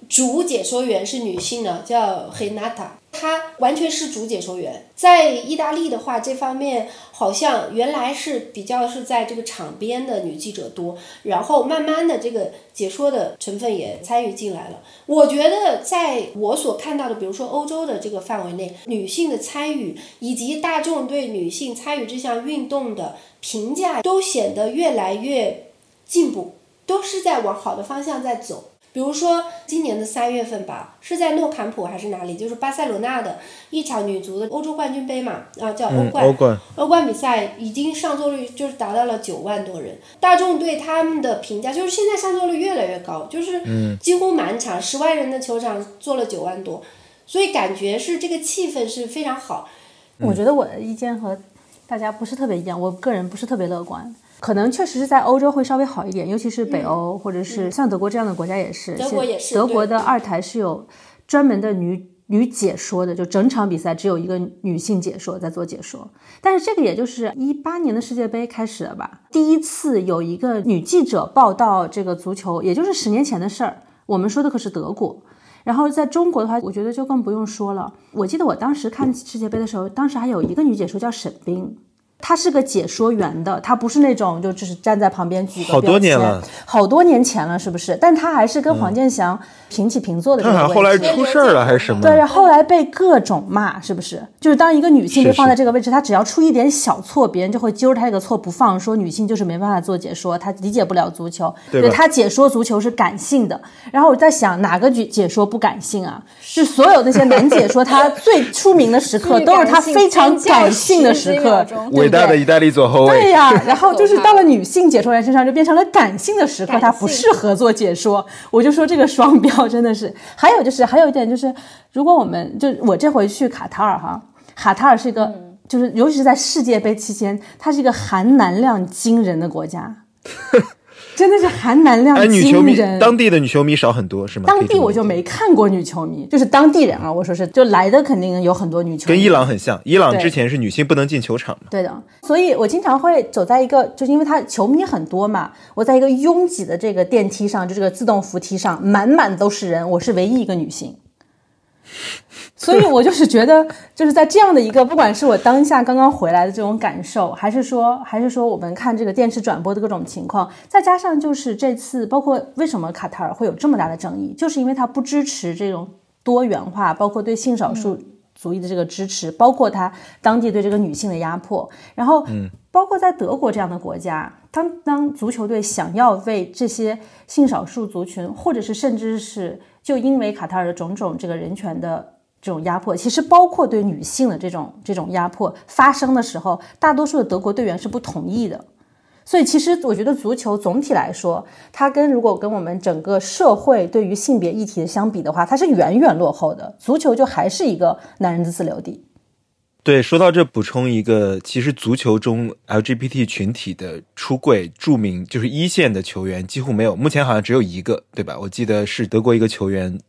主解说员是女性的，叫黑娜塔。她完全是主解说员，在意大利的话，这方面好像原来是比较是在这个场边的女记者多，然后慢慢的这个解说的成分也参与进来了。我觉得在我所看到的，比如说欧洲的这个范围内，女性的参与以及大众对女性参与这项运动的评价，都显得越来越进步，都是在往好的方向在走。比如说今年的三月份吧，是在诺坎普还是哪里？就是巴塞罗那的一场女足的欧洲冠军杯嘛，啊叫欧冠，欧冠，欧冠比赛已经上座率就是达到了九万多人，大众对他们的评价就是现在上座率越来越高，就是几乎满场十万人的球场坐了九万多，所以感觉是这个气氛是非常好。我觉得我的意见和大家不是特别一样，我个人不是特别乐观。可能确实是在欧洲会稍微好一点，尤其是北欧，或者是像德国这样的国家也是。德国也是。德国的二台是有专门的女女解说的，就整场比赛只有一个女性解说在做解说。但是这个也就是一八年的世界杯开始了吧，第一次有一个女记者报道这个足球，也就是十年前的事儿。我们说的可是德国。然后在中国的话，我觉得就更不用说了。我记得我当时看世界杯的时候，当时还有一个女解说叫沈冰。他是个解说员的，他不是那种就只是站在旁边举个好多标签年了，好多年前了，是不是？但他还是跟黄健翔平起平坐的这他好像个位置。后来出事儿了还是什么？对，后后来被各种骂，是不是？就是当一个女性被放在这个位置，她只要出一点小错，别人就会揪着她这个错不放，说女性就是没办法做解说，她理解不了足球，对吧她解说足球是感性的。然后我在想，哪个解解说不感性啊？就所有那些男解说，他最出名的时刻 都是他非常感性的时刻，对不对伟大的意大利左后卫。对呀、然后就是到了女性解说员身上，就变成了感性的时刻，她不适合做解说。我就说这个双标真的是。还有就是，还有一点就是，如果我们就我这回去卡塔尔哈，卡塔尔是一个，就是尤其是在世界杯期间，它是一个含男量惊人的国家，真的是含男量哎，女球迷惊人。当地的女球迷少很多是吗？当地我就没看过女球迷，就是当地人啊，我说是就来的肯定有很多女球迷，跟伊朗很像，伊朗之前是女性不能进球场嘛。对的，所以我经常会走在一个，就是因为他球迷很多嘛，我在一个拥挤的这个电梯上，就这个自动扶梯上，满满都是人，我是唯一一个女性。所以我就是觉得，就是在这样的一个，不管是我当下刚刚回来的这种感受，还是说，还是说我们看这个电视转播的各种情况，再加上就是这次，包括为什么卡塔尔会有这么大的争议，就是因为它不支持这种多元化，包括对性少数族裔的这个支持，包括它当地对这个女性的压迫，然后，包括在德国这样的国家，当当足球队想要为这些性少数族群，或者是甚至是就因为卡塔尔的种种这个人权的这种压迫，其实包括对女性的这种这种压迫发生的时候，大多数的德国队员是不同意的。所以，其实我觉得足球总体来说，它跟如果跟我们整个社会对于性别议题的相比的话，它是远远落后的。足球就还是一个男人的自留地。对，说到这，补充一个，其实足球中 LGBT 群体的出柜，著名就是一线的球员几乎没有，目前好像只有一个，对吧？我记得是德国一个球员，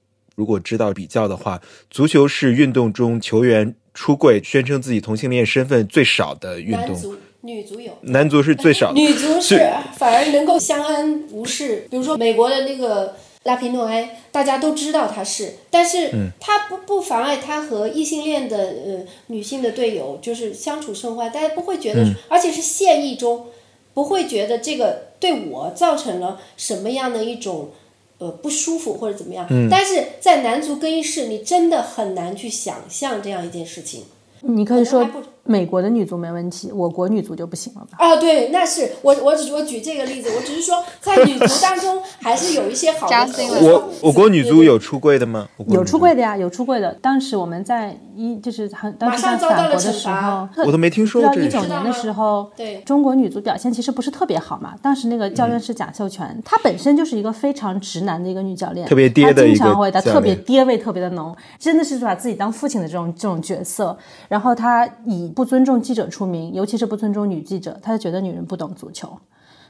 如果知道比较的话，足球是运动中球员出柜、宣称自己同性恋身份最少的运动，女足有，男足是最少 的。女足是反而能够相安无事。比如说美国的那个拉皮诺埃，大家都知道他是，但是他不不妨碍他和异性恋的呃女性的队友就是相处甚欢，大家不会觉得，而且是现役中不会觉得这个对我造成了什么样的一种。呃，不舒服或者怎么样，但是在男足更衣室，你真的很难去想象这样一件事情。你可以说美国的女足没问题，我国女足就不行了吧？啊，对，那是我我只我举这个例子，我只是说在女足当中 还是有一些好的我我国女足有出柜的吗？有出柜的呀，有出柜的。当时我们在一就是很当时在法国的时候，我都没听说过这个事。九年的时候，对中国女足表现其实不是特别好嘛。当时那个教练是贾秀全，她本身就是一个非常直男的一个女教练，特别爹的一个她经常会她特别爹味特别的浓，真的是把自己当父亲的这种这种角色。然后她以不尊重记者出名，尤其是不尊重女记者，她就觉得女人不懂足球，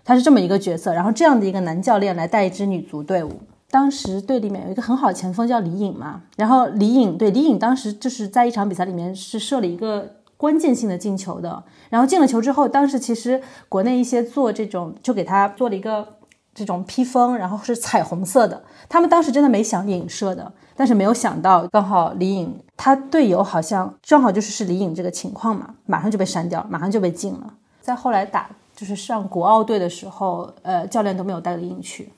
她是这么一个角色。然后这样的一个男教练来带一支女足队伍。当时队里面有一个很好的前锋叫李颖嘛，然后李颖对李颖当时就是在一场比赛里面是射了一个关键性的进球的，然后进了球之后，当时其实国内一些做这种就给他做了一个这种披风，然后是彩虹色的，他们当时真的没想影射的，但是没有想到刚好李颖他队友好像正好就是是李颖这个情况嘛，马上就被删掉，马上就被禁了。再后来打就是上国奥队的时候，呃，教练都没有带李颖去。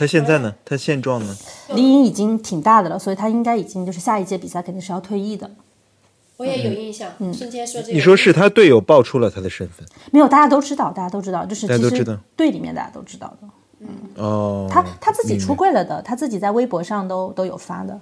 他现在呢？他现状呢？李颖已经挺大的了，所以他应该已经就是下一届比赛肯定是要退役的。我也有印象。瞬间说这个，你说是他队友爆出了他的身份没有，大家都知道，大家都知道，就是其实大家都知道队里面大家都知道的。嗯哦。他他自己出柜了的，他自己在微博上都都有发的。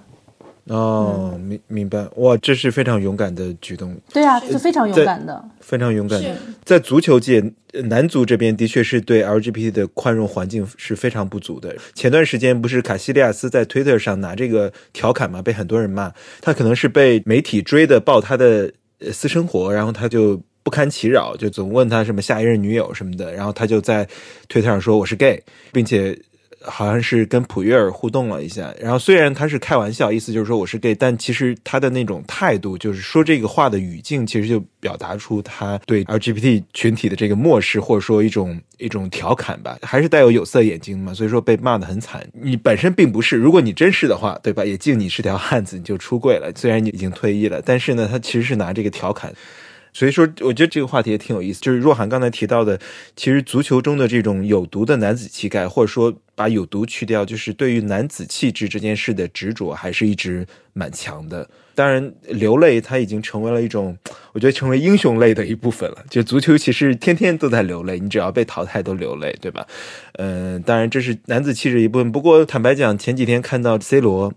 哦，明明白哇，这是非常勇敢的举动，对啊，是非常勇敢的。非常勇敢的。在足球界，呃男足这边的确是对 LGBT 的宽容环境是非常不足的。前段时间不是卡西利亚斯在 Twitter 上拿这个调侃嘛，被很多人骂，他可能是被媒体追的爆他的呃私生活，然后他就。不堪其扰，就总问他什么下一任女友什么的，然后他就在推特上说我是 gay，并且好像是跟普约尔互动了一下。然后虽然他是开玩笑，意思就是说我是 gay，但其实他的那种态度，就是说这个话的语境，其实就表达出他对 LGBT 群体的这个漠视，或者说一种一种调侃吧，还是带有有色眼镜嘛，所以说被骂得很惨。你本身并不是，如果你真是的话，对吧？也敬你是条汉子，你就出柜了。虽然你已经退役了，但是呢，他其实是拿这个调侃。所以说，我觉得这个话题也挺有意思。就是若涵刚才提到的，其实足球中的这种有毒的男子气概，或者说把有毒去掉，就是对于男子气质这件事的执着，还是一直蛮强的。当然，流泪它已经成为了一种，我觉得成为英雄类的一部分了。就足球其实天天都在流泪，你只要被淘汰都流泪，对吧？嗯，当然这是男子气质一部分。不过坦白讲，前几天看到 C 罗。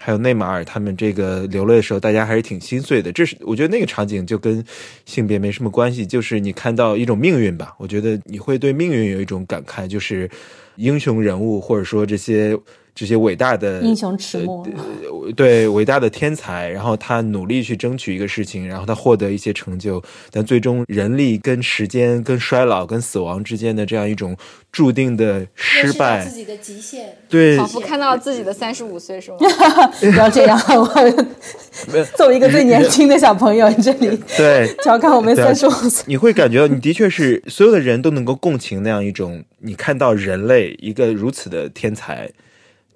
还有内马尔他们这个流泪的时候，大家还是挺心碎的。这是我觉得那个场景就跟性别没什么关系，就是你看到一种命运吧。我觉得你会对命运有一种感慨，就是英雄人物或者说这些。这些伟大的英雄迟暮，对伟大的天才，然后他努力去争取一个事情，然后他获得一些成就，但最终人力跟时间、跟衰老、跟死亡之间的这样一种注定的失败，自己的极限，对，仿佛看到自己的三十五岁，是吗？不要这样，我作为一个最年轻的小朋友，这里 对。调侃我们三十五岁，你会感觉到你的确是所有的人都能够共情那样一种，你看到人类一个如此的天才。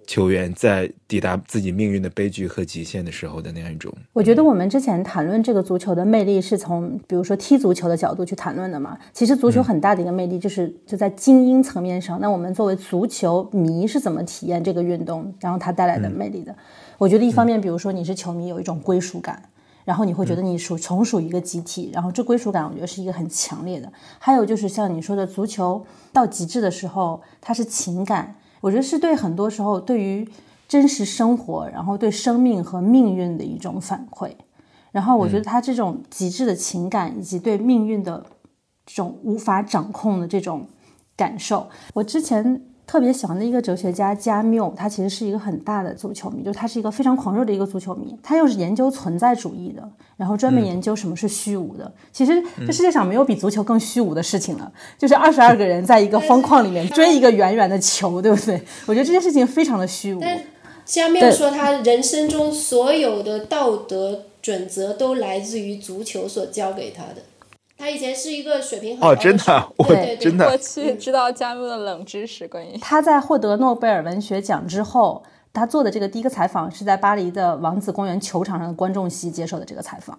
球员在抵达自己命运的悲剧和极限的时候的那样一种，我觉得我们之前谈论这个足球的魅力，是从比如说踢足球的角度去谈论的嘛。其实足球很大的一个魅力就是就在精英层面上。那我们作为足球迷是怎么体验这个运动，然后它带来的魅力的？我觉得一方面，比如说你是球迷，有一种归属感，然后你会觉得你属从属一个集体，然后这归属感我觉得是一个很强烈的。还有就是像你说的，足球到极致的时候，它是情感。我觉得是对很多时候对于真实生活，然后对生命和命运的一种反馈。然后我觉得他这种极致的情感，以及对命运的这种无法掌控的这种感受，我之前。特别喜欢的一个哲学家加缪，他其实是一个很大的足球迷，就他是一个非常狂热的一个足球迷。他又是研究存在主义的，然后专门研究什么是虚无的。其实这世界上没有比足球更虚无的事情了，就是二十二个人在一个方框里面 追一个圆圆的球，对不对？我觉得这件事情非常的虚无。加缪说，他人生中所有的道德准则都来自于足球所教给他的。他以前是一个水平很高的，哦，真的，我真的，我去知道加缪的冷知识关于他在获得诺贝尔文学奖之后，他做的这个第一个采访是在巴黎的王子公园球场上的观众席接受的这个采访，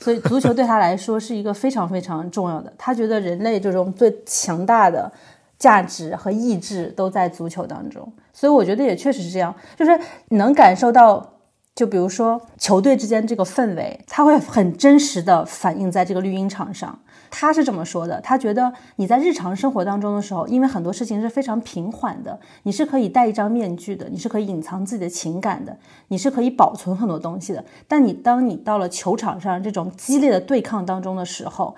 所以足球对他来说是一个非常非常重要的。他觉得人类这种最强大的价值和意志都在足球当中，所以我觉得也确实是这样，就是能感受到。就比如说球队之间这个氛围，他会很真实的反映在这个绿茵场上。他是这么说的：他觉得你在日常生活当中的时候，因为很多事情是非常平缓的，你是可以戴一张面具的，你是可以隐藏自己的情感的，你是可以保存很多东西的。但你当你到了球场上这种激烈的对抗当中的时候，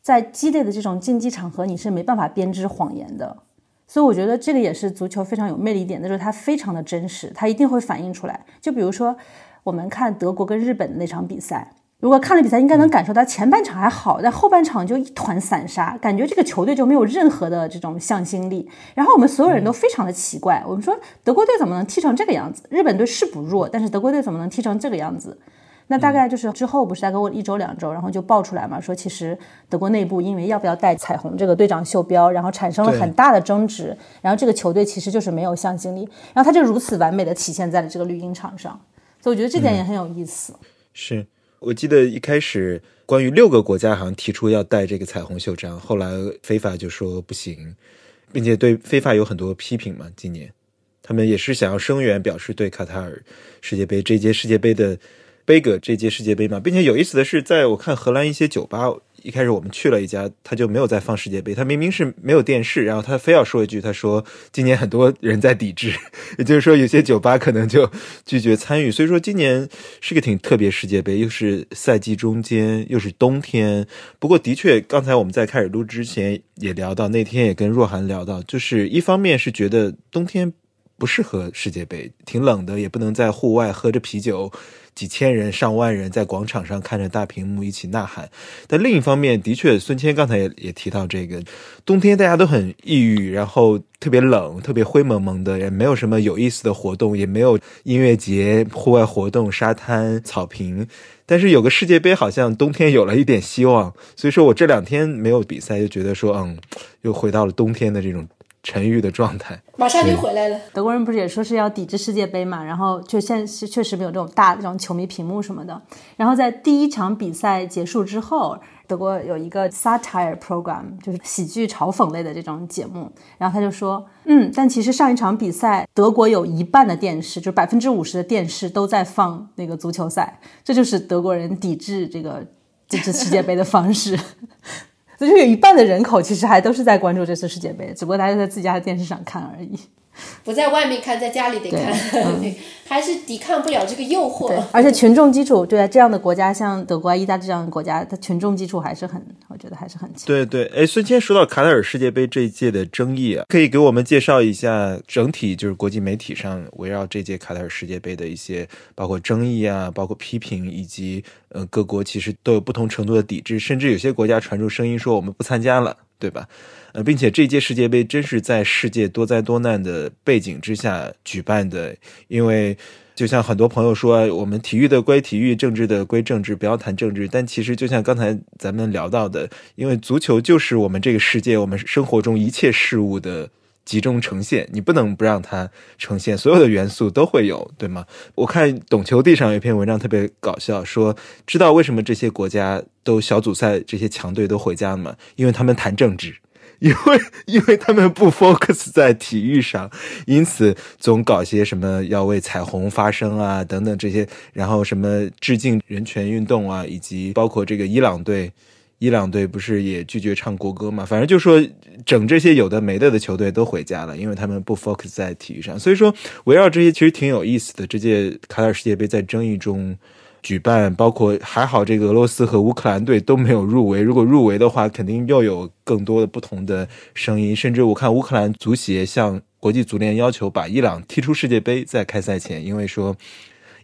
在激烈的这种竞技场合，你是没办法编织谎言的。所以我觉得这个也是足球非常有魅力点的，就是它非常的真实，它一定会反映出来。就比如说我们看德国跟日本的那场比赛，如果看了比赛，应该能感受到前半场还好，但后半场就一团散沙，感觉这个球队就没有任何的这种向心力。然后我们所有人都非常的奇怪，我们说德国队怎么能踢成这个样子？日本队是不弱，但是德国队怎么能踢成这个样子？那大概就是之后不是再给我一周两周，然后就爆出来嘛，说其实德国内部因为要不要带彩虹这个队长袖标，然后产生了很大的争执，然后这个球队其实就是没有向心力，然后他就如此完美的体现在了这个绿茵场上，所以我觉得这点也很有意思。是我记得一开始关于六个国家好像提出要带这个彩虹袖章，后来非法就说不行，并且对非法有很多批评嘛。今年他们也是想要声援，表示对卡塔尔世界杯这届世界杯的。杯葛这届世界杯嘛，并且有意思的是，在我看荷兰一些酒吧，一开始我们去了一家，他就没有在放世界杯，他明明是没有电视，然后他非要说一句，他说今年很多人在抵制，也就是说有些酒吧可能就拒绝参与，所以说今年是个挺特别世界杯，又是赛季中间，又是冬天。不过的确，刚才我们在开始录之前也聊到，那天也跟若涵聊到，就是一方面是觉得冬天不适合世界杯，挺冷的，也不能在户外喝着啤酒。几千人、上万人在广场上看着大屏幕一起呐喊，但另一方面，的确，孙谦刚才也也提到这个，冬天大家都很抑郁，然后特别冷，特别灰蒙蒙的，也没有什么有意思的活动，也没有音乐节、户外活动、沙滩、草坪。但是有个世界杯，好像冬天有了一点希望。所以说我这两天没有比赛，就觉得说，嗯，又回到了冬天的这种。沉郁的状态，马上就回来了。德国人不是也说是要抵制世界杯嘛？然后就现是确实没有这种大的这种球迷屏幕什么的。然后在第一场比赛结束之后，德国有一个 satire program，就是喜剧嘲讽类的这种节目。然后他就说，嗯，但其实上一场比赛，德国有一半的电视，就是百分之五十的电视都在放那个足球赛，这就是德国人抵制这个这次世界杯的方式。就是有一半的人口其实还都是在关注这次世界杯，只不过大家在自家的电视上看而已。不在外面看，在家里得看，还是抵抗不了这个诱惑。而且群众基础，对这样的国家，像德国、意大利这样的国家，它群众基础还是很，我觉得还是很强。对对，哎，孙谦说到卡塔尔世界杯这一届的争议啊，可以给我们介绍一下整体就是国际媒体上围绕这届卡塔尔世界杯的一些包括争议啊，包括批评，以及呃各国其实都有不同程度的抵制，甚至有些国家传出声音说我们不参加了，对吧？呃，并且这届世界杯真是在世界多灾多难的背景之下举办的，因为就像很多朋友说，我们体育的归体育，政治的归政治，不要谈政治。但其实就像刚才咱们聊到的，因为足球就是我们这个世界，我们生活中一切事物的集中呈现，你不能不让它呈现，所有的元素都会有，对吗？我看懂球帝上有一篇文章特别搞笑，说知道为什么这些国家都小组赛这些强队都回家了吗？因为他们谈政治。因为因为他们不 focus 在体育上，因此总搞些什么要为彩虹发声啊等等这些，然后什么致敬人权运动啊，以及包括这个伊朗队，伊朗队不是也拒绝唱国歌嘛？反正就说整这些有的没的的球队都回家了，因为他们不 focus 在体育上。所以说围绕这些其实挺有意思的。这届卡塔尔世界杯在争议中。举办包括还好，这个俄罗斯和乌克兰队都没有入围。如果入围的话，肯定又有更多的不同的声音。甚至我看乌克兰足协向国际足联要求把伊朗踢出世界杯，在开赛前，因为说。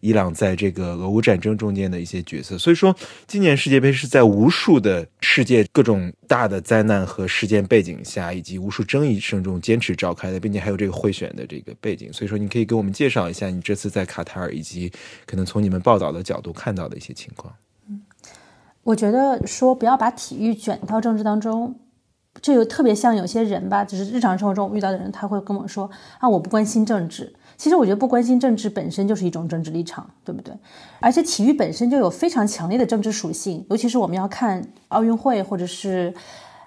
伊朗在这个俄乌战争中间的一些角色，所以说今年世界杯是在无数的世界各种大的灾难和事件背景下，以及无数争议声中坚持召开的，并且还有这个贿选的这个背景。所以说，你可以给我们介绍一下你这次在卡塔尔以及可能从你们报道的角度看到的一些情况。嗯，我觉得说不要把体育卷到政治当中，这就特别像有些人吧，就是日常生活中遇到的人，他会跟我说啊，我不关心政治。其实我觉得不关心政治本身就是一种政治立场，对不对？而且体育本身就有非常强烈的政治属性，尤其是我们要看奥运会或者是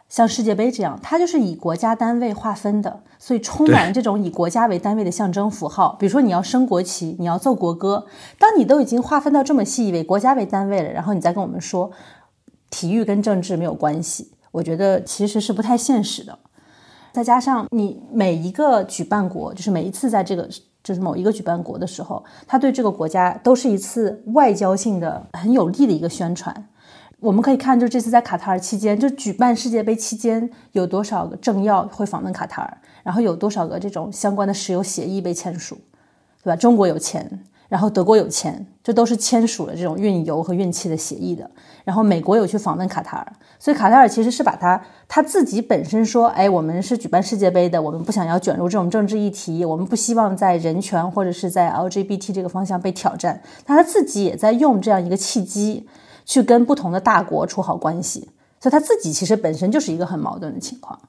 像世界杯这样，它就是以国家单位划分的，所以充满了这种以国家为单位的象征符号。比如说你要升国旗，你要奏国歌，当你都已经划分到这么细，以为国家为单位了，然后你再跟我们说体育跟政治没有关系，我觉得其实是不太现实的。再加上你每一个举办国，就是每一次在这个。就是某一个举办国的时候，他对这个国家都是一次外交性的很有利的一个宣传。我们可以看，就这次在卡塔尔期间，就举办世界杯期间，有多少个政要会访问卡塔尔，然后有多少个这种相关的石油协议被签署，对吧？中国有钱。然后德国有钱，这都是签署了这种运油和运气的协议的。然后美国有去访问卡塔尔，所以卡塔尔其实是把他他自己本身说，哎，我们是举办世界杯的，我们不想要卷入这种政治议题，我们不希望在人权或者是在 LGBT 这个方向被挑战。但他自己也在用这样一个契机去跟不同的大国处好关系，所以他自己其实本身就是一个很矛盾的情况。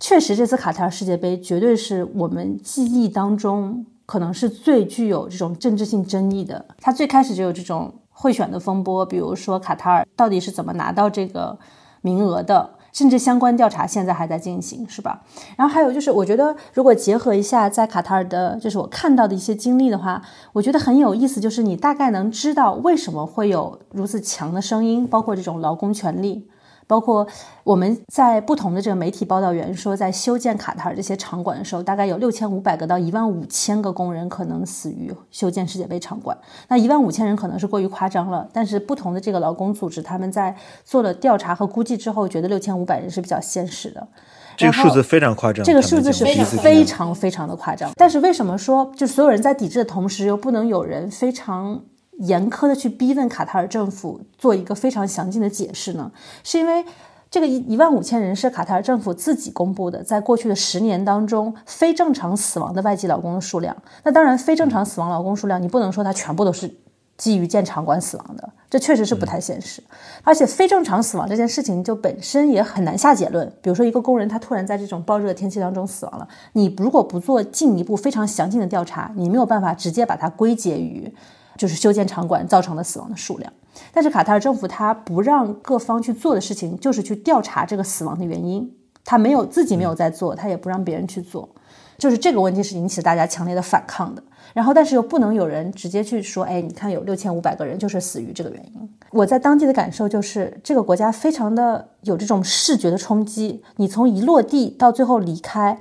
确实，这次卡塔尔世界杯绝对是我们记忆当中。可能是最具有这种政治性争议的。它最开始就有这种贿选的风波，比如说卡塔尔到底是怎么拿到这个名额的，甚至相关调查现在还在进行，是吧？然后还有就是，我觉得如果结合一下在卡塔尔的，就是我看到的一些经历的话，我觉得很有意思，就是你大概能知道为什么会有如此强的声音，包括这种劳工权利。包括我们在不同的这个媒体报道员说，在修建卡塔尔这些场馆的时候，大概有六千五百个到一万五千个工人可能死于修建世界杯场馆。那一万五千人可能是过于夸张了，但是不同的这个劳工组织他们在做了调查和估计之后，觉得六千五百人是比较现实的。这个数字非常夸张，这个数字是非常非常的夸张。但是为什么说就所有人在抵制的同时，又不能有人非常？严苛的去逼问卡塔尔政府做一个非常详尽的解释呢？是因为这个一一万五千人是卡塔尔政府自己公布的，在过去的十年当中非正常死亡的外籍劳工的数量。那当然，非正常死亡劳工数量，你不能说它全部都是基于建场馆死亡的，这确实是不太现实。而且，非正常死亡这件事情就本身也很难下结论。比如说，一个工人他突然在这种暴热天气当中死亡了，你如果不做进一步非常详尽的调查，你没有办法直接把它归结于。就是修建场馆造成的死亡的数量。但是卡塔尔政府他不让各方去做的事情，就是去调查这个死亡的原因。他没有自己没有在做，他也不让别人去做。就是这个问题是引起大家强烈的反抗的。然后，但是又不能有人直接去说，哎，你看有六千五百个人就是死于这个原因。我在当地的感受就是，这个国家非常的有这种视觉的冲击。你从一落地到最后离开，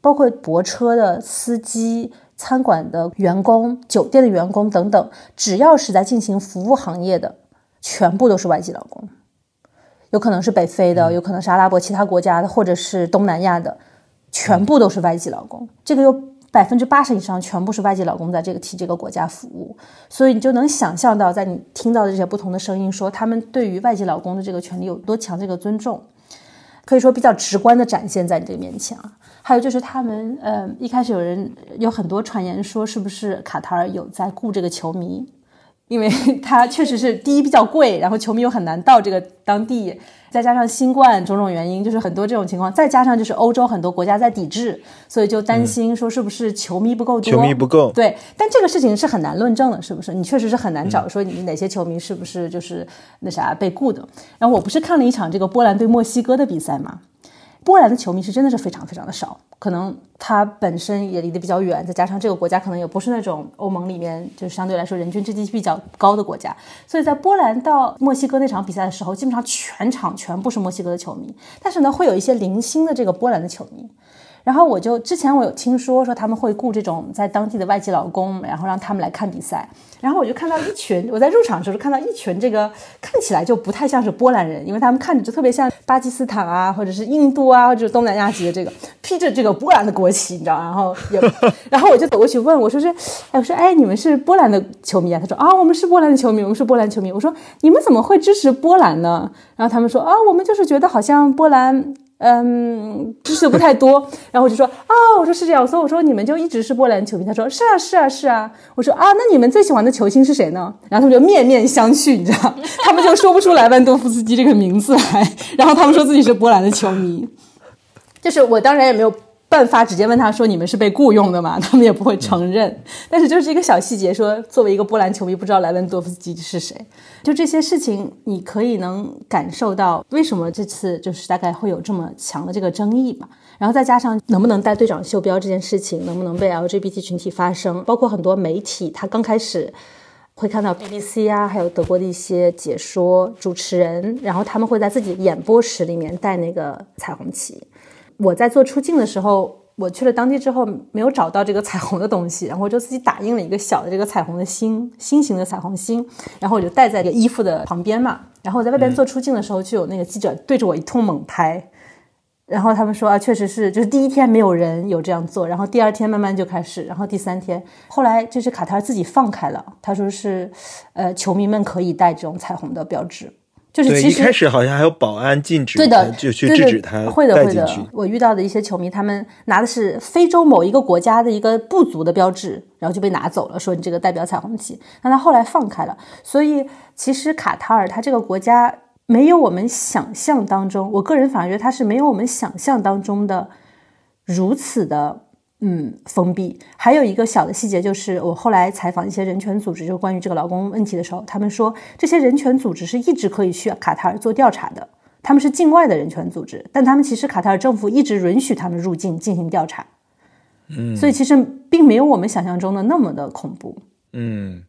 包括泊车的司机。餐馆的员工、酒店的员工等等，只要是在进行服务行业的，全部都是外籍劳工。有可能是北非的，有可能是阿拉伯其他国家的，或者是东南亚的，全部都是外籍劳工。这个有百分之八十以上全部是外籍劳工在这个替这个国家服务，所以你就能想象到，在你听到的这些不同的声音，说他们对于外籍劳工的这个权利有多强，这个尊重，可以说比较直观的展现在你这个面前啊。还有就是他们，呃，一开始有人有很多传言说，是不是卡塔尔有在雇这个球迷？因为 他确实是第一比较贵，然后球迷又很难到这个当地。再加上新冠种种原因，就是很多这种情况，再加上就是欧洲很多国家在抵制，所以就担心说是不是球迷不够多，球迷不够。对，但这个事情是很难论证的，是不是？你确实是很难找说你哪些球迷是不是就是那啥被雇的。然后我不是看了一场这个波兰对墨西哥的比赛嘛？波兰的球迷是真的是非常非常的少，可能他本身也离得比较远，再加上这个国家可能也不是那种欧盟里面就是相对来说人均 GDP 比较高的国家，所以在波兰到墨西哥那场比赛的时候，基本上全场全部是墨西哥的球迷，但是呢，会有一些零星的这个波兰的球迷。然后我就之前我有听说说他们会雇这种在当地的外籍劳工，然后让他们来看比赛。然后我就看到一群，我在入场的时候看到一群这个看起来就不太像是波兰人，因为他们看着就特别像巴基斯坦啊，或者是印度啊，或者是东南亚籍的这个披着这个波兰的国旗，你知道？然后也，然后我就走过去问我说是，哎我说哎你们是波兰的球迷啊？他说啊我们是波兰的球迷，我们是波兰球迷。我说你们怎么会支持波兰呢？然后他们说啊我们就是觉得好像波兰。嗯，知识不太多，然后我就说哦，我说是这样，所以我说你们就一直是波兰球迷。他说是啊，是啊，是啊。我说啊，那你们最喜欢的球星是谁呢？然后他们就面面相觑，你知道，他们就说不出来万多夫斯基这个名字来，然后他们说自己是波兰的球迷，就是我当然也没有。办法直接问他说：“你们是被雇佣的吗？” 他们也不会承认。但是就是一个小细节，说作为一个波兰球迷，不知道莱万多夫斯基是谁。就这些事情，你可以能感受到为什么这次就是大概会有这么强的这个争议吧。然后再加上能不能带队长袖标这件事情，能不能被 LGBT 群体发声，包括很多媒体，他刚开始会看到 BBC 啊，还有德国的一些解说主持人，然后他们会在自己演播室里面带那个彩虹旗。我在做出境的时候，我去了当地之后没有找到这个 彩虹的东西，然后我就自己打印了一个小的这个彩虹的星心形的彩虹星，然后我就戴在这个衣服的旁边嘛。然后我在外边做出境的时候，就有那个记者对着我一通猛拍，然后他们说啊，确实是，就是第一天没有人有这样做，然后第二天慢慢就开始，然后第三天，后来就是卡塔尔自己放开了，他说是，呃，球迷们可以带这种彩虹的标志。就是其实一开始好像还有保安禁止，对的，就去制止他会的会的。我遇到的一些球迷，他们拿的是非洲某一个国家的一个部族的标志，然后就被拿走了，说你这个代表彩虹旗。但他后来放开了，所以其实卡塔尔它这个国家没有我们想象当中，我个人反而觉得它是没有我们想象当中的如此的。嗯，封闭。还有一个小的细节，就是我后来采访一些人权组织，就关于这个劳工问题的时候，他们说这些人权组织是一直可以去卡塔尔做调查的，他们是境外的人权组织，但他们其实卡塔尔政府一直允许他们入境进行调查。嗯，所以其实并没有我们想象中的那么的恐怖。嗯，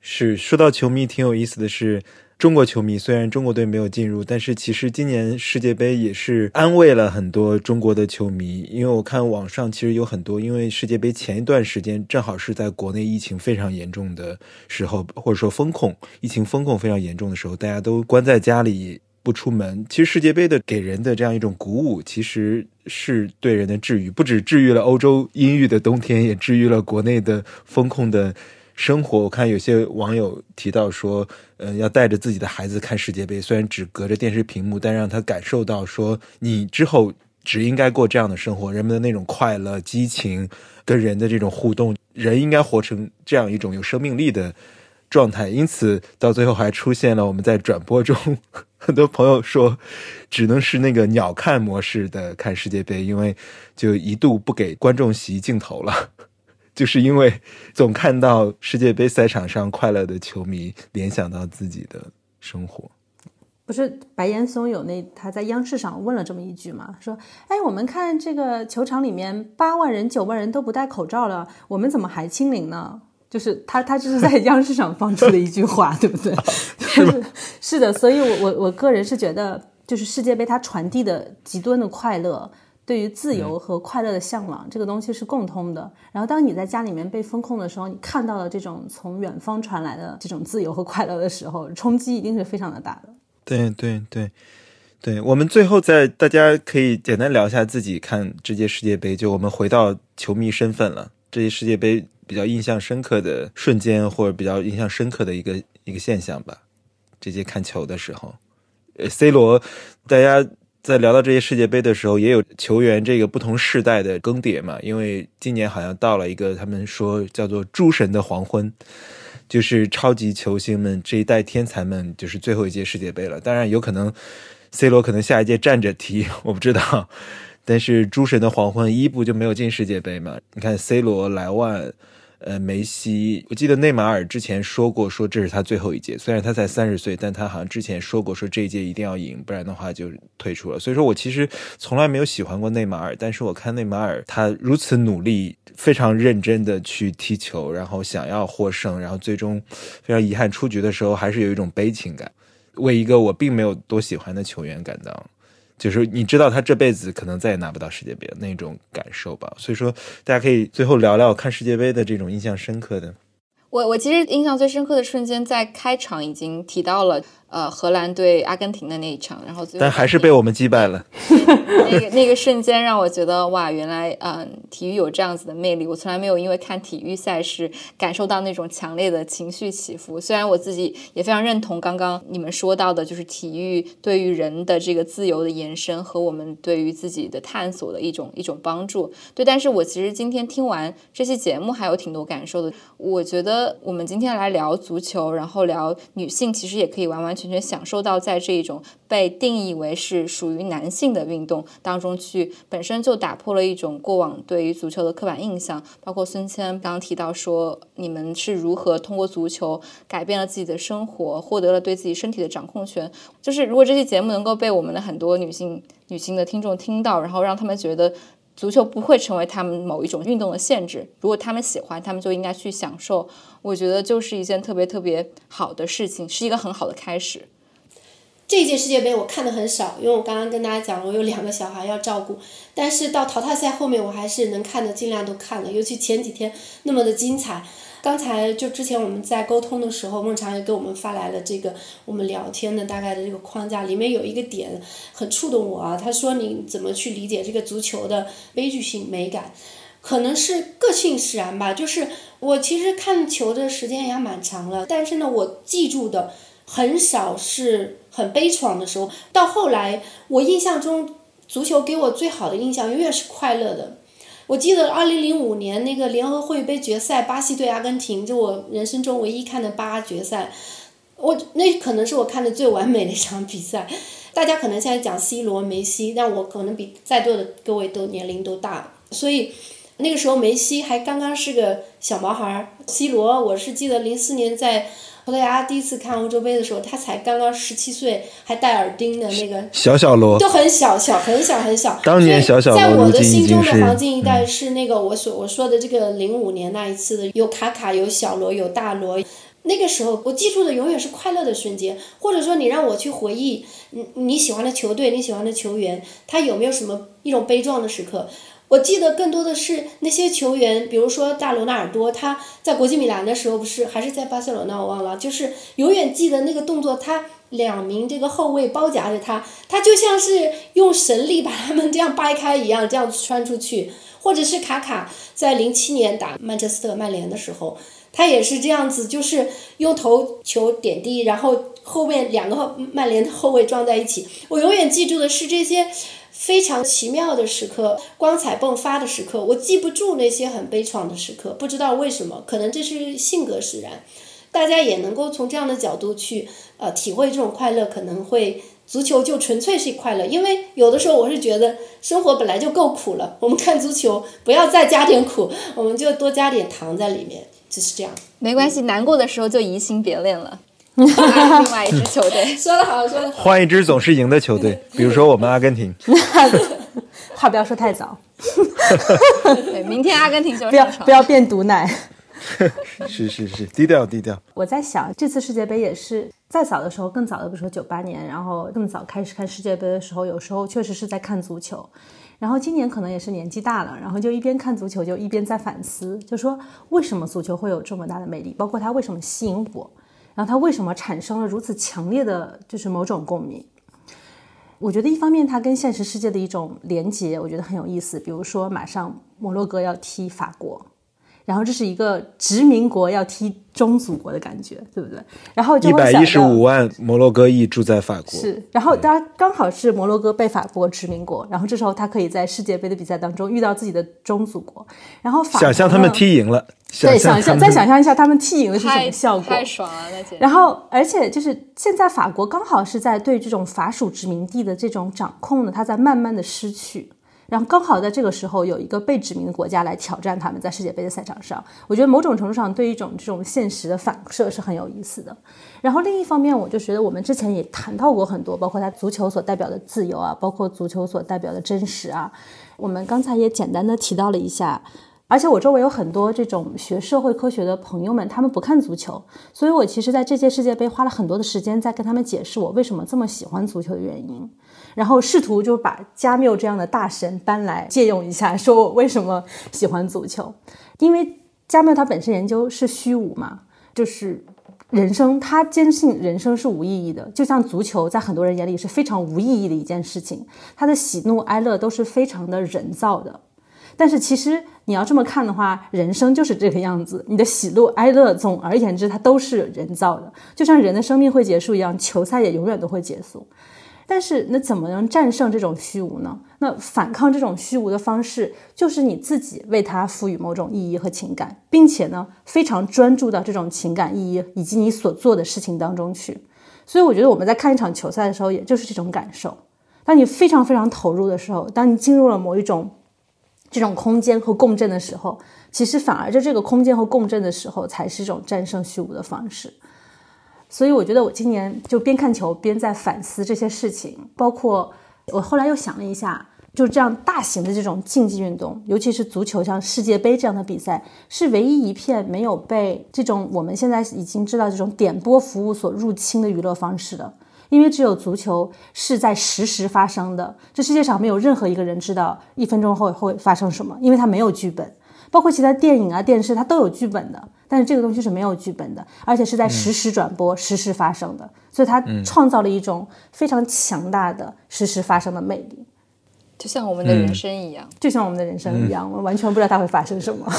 是说到球迷，挺有意思的是。中国球迷虽然中国队没有进入，但是其实今年世界杯也是安慰了很多中国的球迷。因为我看网上其实有很多，因为世界杯前一段时间正好是在国内疫情非常严重的时候，或者说风控疫情风控非常严重的时候，大家都关在家里不出门。其实世界杯的给人的这样一种鼓舞，其实是对人的治愈，不止治愈了欧洲阴郁的冬天，也治愈了国内的风控的。生活，我看有些网友提到说，嗯，要带着自己的孩子看世界杯，虽然只隔着电视屏幕，但让他感受到说，你之后只应该过这样的生活，人们的那种快乐、激情，跟人的这种互动，人应该活成这样一种有生命力的状态。因此，到最后还出现了我们在转播中，很多朋友说，只能是那个鸟看模式的看世界杯，因为就一度不给观众席镜头了。就是因为总看到世界杯赛场上快乐的球迷，联想到自己的生活。不是白岩松有那他在央视上问了这么一句嘛？说，哎，我们看这个球场里面八万人、九万人都不戴口罩了，我们怎么还清零呢？就是他他就是在央视上放出的一句话，对不对？是是的，所以我我我个人是觉得，就是世界杯它传递的极端的快乐。对于自由和快乐的向往，这个东西是共通的。然后，当你在家里面被封控的时候，你看到了这种从远方传来的这种自由和快乐的时候，冲击一定是非常的大的。对对对，对我们最后再大家可以简单聊一下自己看这届世界杯，就我们回到球迷身份了。这届世界杯比较印象深刻的瞬间，或者比较印象深刻的一个一个现象吧。这届看球的时候，呃，C 罗，大家。在聊到这些世界杯的时候，也有球员这个不同世代的更迭嘛？因为今年好像到了一个他们说叫做“诸神的黄昏”，就是超级球星们这一代天才们就是最后一届世界杯了。当然，有可能 C 罗可能下一届站着踢，我不知道。但是“诸神的黄昏”伊布就没有进世界杯嘛？你看 C 罗、莱万。呃，梅西，我记得内马尔之前说过，说这是他最后一届。虽然他才三十岁，但他好像之前说过，说这一届一定要赢，不然的话就退出了。所以说我其实从来没有喜欢过内马尔，但是我看内马尔他如此努力，非常认真的去踢球，然后想要获胜，然后最终非常遗憾出局的时候，还是有一种悲情感，为一个我并没有多喜欢的球员感到。就是你知道他这辈子可能再也拿不到世界杯那种感受吧，所以说大家可以最后聊聊看世界杯的这种印象深刻的。我我其实印象最深刻的瞬间在开场已经提到了。呃，荷兰对阿根廷的那一场，然后最但还是被我们击败了。那个那个瞬间让我觉得哇，原来嗯，体育有这样子的魅力。我从来没有因为看体育赛事感受到那种强烈的情绪起伏。虽然我自己也非常认同刚刚你们说到的，就是体育对于人的这个自由的延伸和我们对于自己的探索的一种一种帮助。对，但是我其实今天听完这期节目还有挺多感受的。我觉得我们今天来聊足球，然后聊女性，其实也可以完完。全全享受到在这一种被定义为是属于男性的运动当中去，本身就打破了一种过往对于足球的刻板印象。包括孙谦刚刚提到说，你们是如何通过足球改变了自己的生活，获得了对自己身体的掌控权。就是如果这期节目能够被我们的很多女性女性的听众听到，然后让他们觉得足球不会成为他们某一种运动的限制，如果他们喜欢，他们就应该去享受。我觉得就是一件特别特别好的事情，是一个很好的开始。这届世界杯我看的很少，因为我刚刚跟大家讲，我有两个小孩要照顾。但是到淘汰赛后面，我还是能看的，尽量都看了。尤其前几天那么的精彩。刚才就之前我们在沟通的时候，孟常也给我们发来了这个我们聊天的大概的这个框架，里面有一个点很触动我啊。他说你怎么去理解这个足球的悲剧性美感？可能是个性使然吧，就是我其实看球的时间也蛮长了，但是呢，我记住的很少是很悲怆的时候。到后来，我印象中足球给我最好的印象永远是快乐的。我记得二零零五年那个联合会杯决赛，巴西对阿根廷，就我人生中唯一看的八决赛，我那可能是我看的最完美的一场比赛。大家可能现在讲 C 罗、梅西，但我可能比在座的各位都年龄都大，所以。那个时候梅西还刚刚是个小毛孩儿，C 罗我是记得零四年在葡萄牙第一次看欧洲杯的时候，他才刚刚十七岁，还戴耳钉的那个小小罗，都很小小很小很小。当年小小罗在我的心中的黄金一代是那个我所我说的这个零五年那一次的，有卡卡有小罗有大罗，那个时候我记住的永远是快乐的瞬间，或者说你让我去回忆你你喜欢的球队你喜欢的球员，他有没有什么一种悲壮的时刻？我记得更多的是那些球员，比如说大罗纳尔多，他在国际米兰的时候不是，还是在巴塞罗那，我忘了，就是永远记得那个动作，他两名这个后卫包夹着他，他就像是用神力把他们这样掰开一样，这样穿出去，或者是卡卡在零七年打曼彻斯特曼联的时候，他也是这样子，就是用头球点地，然后后面两个曼联的后卫撞在一起，我永远记住的是这些。非常奇妙的时刻，光彩迸发的时刻，我记不住那些很悲怆的时刻，不知道为什么，可能这是性格使然。大家也能够从这样的角度去呃体会这种快乐，可能会足球就纯粹是快乐。因为有的时候我是觉得生活本来就够苦了，我们看足球不要再加点苦，我们就多加点糖在里面，就是这样。没关系，难过的时候就移情别恋了。另外一支球队，说的好，说的好。换一支总是赢的球队，比如说我们阿根廷。话不要说太早。对，明天阿根廷就不要不要变毒奶。是是是，低调低调。我在想，这次世界杯也是再早的时候，更早的，比如说九八年，然后更早开始看世界杯的时候，有时候确实是在看足球。然后今年可能也是年纪大了，然后就一边看足球，就一边在反思，就说为什么足球会有这么大的魅力，包括它为什么吸引我，然后它为什么产生了如此强烈的，就是某种共鸣。我觉得一方面它跟现实世界的一种连接，我觉得很有意思。比如说，马上摩洛哥要踢法国。然后这是一个殖民国要踢中祖国的感觉，对不对？然后一百一十五万摩洛哥裔住在法国，是。然后当然刚好是摩洛哥被法国殖民国，然后这时候他可以在世界杯的比赛当中遇到自己的中祖国，然后法想象他们踢赢了，对，想象再想象一下他们踢赢了是什么效果，太爽了，那然后而且就是现在法国刚好是在对这种法属殖民地的这种掌控呢，它在慢慢的失去。然后刚好在这个时候有一个被殖民的国家来挑战他们，在世界杯的赛场上，我觉得某种程度上对一种这种现实的反射是很有意思的。然后另一方面，我就觉得我们之前也谈到过很多，包括它足球所代表的自由啊，包括足球所代表的真实啊。我们刚才也简单的提到了一下，而且我周围有很多这种学社会科学的朋友们，他们不看足球，所以我其实在这届世界杯花了很多的时间在跟他们解释我为什么这么喜欢足球的原因。然后试图就把加缪这样的大神搬来借用一下，说我为什么喜欢足球？因为加缪他本身研究是虚无嘛，就是人生，他坚信人生是无意义的，就像足球在很多人眼里是非常无意义的一件事情，他的喜怒哀乐都是非常的人造的。但是其实你要这么看的话，人生就是这个样子，你的喜怒哀乐，总而言之，它都是人造的，就像人的生命会结束一样，球赛也永远都会结束。但是，那怎么能战胜这种虚无呢？那反抗这种虚无的方式，就是你自己为它赋予某种意义和情感，并且呢，非常专注到这种情感意义以及你所做的事情当中去。所以，我觉得我们在看一场球赛的时候，也就是这种感受。当你非常非常投入的时候，当你进入了某一种这种空间和共振的时候，其实反而在这个空间和共振的时候，才是一种战胜虚无的方式。所以我觉得我今年就边看球边在反思这些事情，包括我后来又想了一下，就这样大型的这种竞技运动，尤其是足球，像世界杯这样的比赛，是唯一一片没有被这种我们现在已经知道这种点播服务所入侵的娱乐方式的。因为只有足球是在实时发生的，这世界上没有任何一个人知道一分钟后会发生什么，因为它没有剧本。包括其他电影啊、电视，它都有剧本的，但是这个东西是没有剧本的，而且是在实时转播、实时发生的，所以它创造了一种非常强大的实时发生的魅力，就像我们的人生一样，就像我们的人生一样，我完全不知道它会发生什么。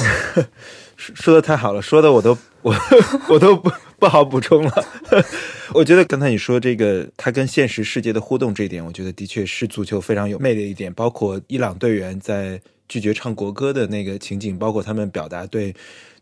说说的太好了，说的我都我 我都不不好补充了。我觉得刚才你说这个，他跟现实世界的互动这一点，我觉得的确是足球非常有魅力的一点，包括伊朗队员在。拒绝唱国歌的那个情景，包括他们表达对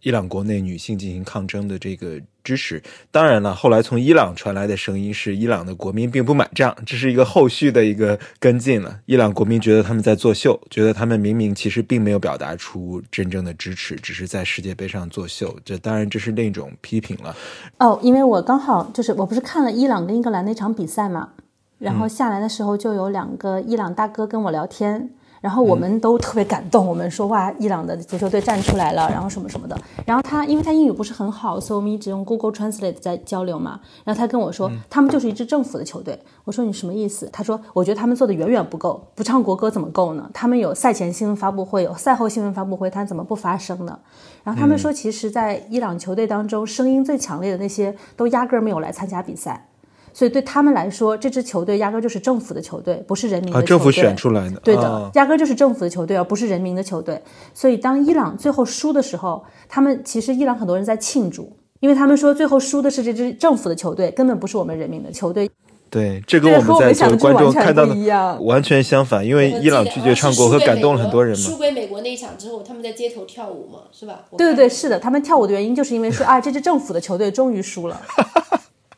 伊朗国内女性进行抗争的这个支持。当然了，后来从伊朗传来的声音是，伊朗的国民并不买账，这是一个后续的一个跟进了。伊朗国民觉得他们在作秀，觉得他们明明其实并没有表达出真正的支持，只是在世界杯上作秀。这当然这是另一种批评了。哦，因为我刚好就是我不是看了伊朗跟英格兰那场比赛嘛，然后下来的时候就有两个伊朗大哥跟我聊天。然后我们都特别感动，我们说哇，伊朗的足球队站出来了，然后什么什么的。然后他因为他英语不是很好，所以我们一直用 Google Translate 在交流嘛。然后他跟我说，他们就是一支政府的球队。我说你什么意思？他说我觉得他们做的远远不够，不唱国歌怎么够呢？他们有赛前新闻发布会，有赛后新闻发布会，他怎么不发声呢？然后他们说，其实，在伊朗球队当中，声音最强烈的那些都压根儿没有来参加比赛。所以对他们来说，这支球队压根就是政府的球队，不是人民的球队。政府选出来的，对的，压根就是政府的球队，而不是人民的球队。所以当伊朗最后输的时候，他们其实伊朗很多人在庆祝，因为他们说最后输的是这支政府的球队，根本不是我们人民的球队。对，这跟我们在做观众看到的完全相反，因为伊朗拒绝唱国歌感动了很多人嘛。输给美国那一场之后，他们在街头跳舞嘛，是吧？对对对，是的，他们跳舞的原因就是因为说 啊，这支政府的球队终于输了。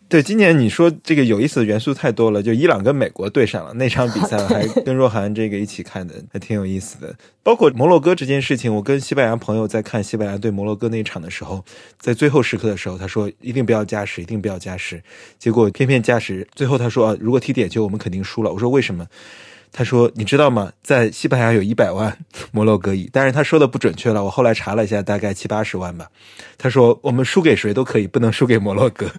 对，今年你说这个有意思的元素太多了，就伊朗跟美国对上了那场比赛，还跟若涵这个一起看的，还挺有意思的。包括摩洛哥这件事情，我跟西班牙朋友在看西班牙对摩洛哥那一场的时候，在最后时刻的时候，他说一定不要加时，一定不要加时，结果偏偏加时，最后他说啊，如果踢点球，我们肯定输了。我说为什么？他说：“你知道吗？在西班牙有一百万摩洛哥裔，但是他说的不准确了。我后来查了一下，大概七八十万吧。他说我们输给谁都可以，不能输给摩洛哥。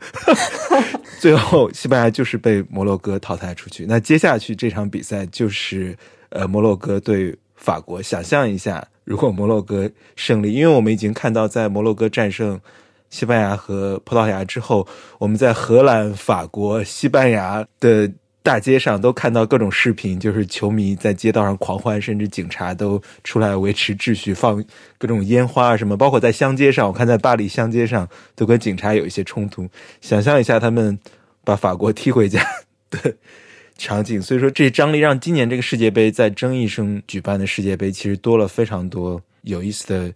最后西班牙就是被摩洛哥淘汰出去。那接下去这场比赛就是呃摩洛哥对法国。想象一下，如果摩洛哥胜利，因为我们已经看到在摩洛哥战胜西班牙和葡萄牙之后，我们在荷兰、法国、西班牙的。”大街上都看到各种视频，就是球迷在街道上狂欢，甚至警察都出来维持秩序，放各种烟花啊什么。包括在乡街上，我看在巴黎乡街上都跟警察有一些冲突。想象一下他们把法国踢回家的场景。所以说，这张力让今年这个世界杯在争议声举办的世界杯，其实多了非常多有意思的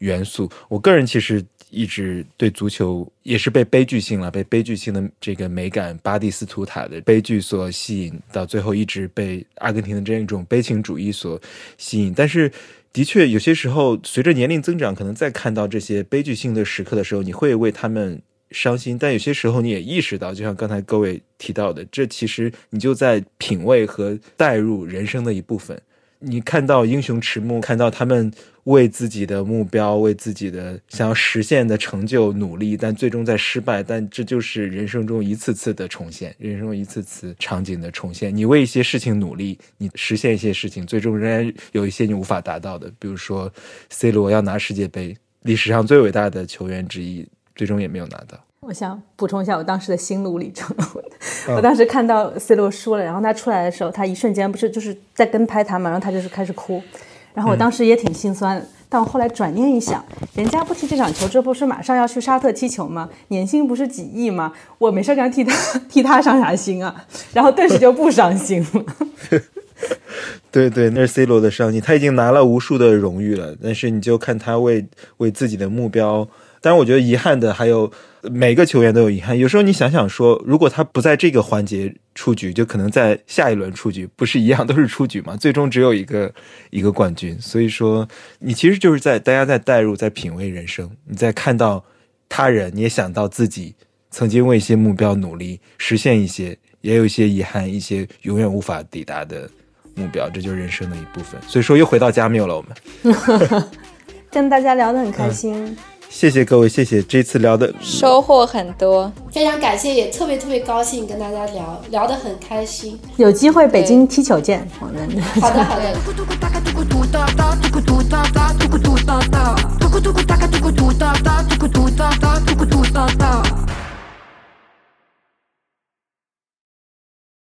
元素。我个人其实。一直对足球也是被悲剧性了，被悲剧性的这个美感，巴蒂斯图塔的悲剧所吸引，到最后一直被阿根廷的这样一种悲情主义所吸引。但是，的确有些时候，随着年龄增长，可能再看到这些悲剧性的时刻的时候，你会为他们伤心。但有些时候，你也意识到，就像刚才各位提到的，这其实你就在品味和带入人生的一部分。你看到英雄迟暮，看到他们为自己的目标、为自己的想要实现的成就努力，但最终在失败。但这就是人生中一次次的重现，人生中一次次场景的重现。你为一些事情努力，你实现一些事情，最终仍然有一些你无法达到的。比如说，C 罗要拿世界杯，历史上最伟大的球员之一，最终也没有拿到。我想补充一下我当时的心路历程。我当时看到 C 罗输了，然后他出来的时候，他一瞬间不是就是在跟拍他嘛，然后他就是开始哭。然后我当时也挺心酸，但我后来转念一想，人家不踢这场球，这不是马上要去沙特踢球吗？年薪不是几亿吗？我没事干替他 替他伤啥心啊？然后顿时就不伤心了。对对，那是 C 罗的伤心，他已经拿了无数的荣誉了，但是你就看他为为自己的目标。但是我觉得遗憾的还有每个球员都有遗憾。有时候你想想说，如果他不在这个环节出局，就可能在下一轮出局，不是一样都是出局吗？最终只有一个一个冠军。所以说，你其实就是在大家在代入，在品味人生。你在看到他人，你也想到自己曾经为一些目标努力，实现一些，也有一些遗憾，一些永远无法抵达的目标，这就是人生的一部分。所以说，又回到加缪了。我们 跟大家聊得很开心。谢谢各位，谢谢这次聊的。收获很多，非常感谢，也特别特别高兴跟大家聊聊，得很开心。有机会北京踢球见，好的，好的。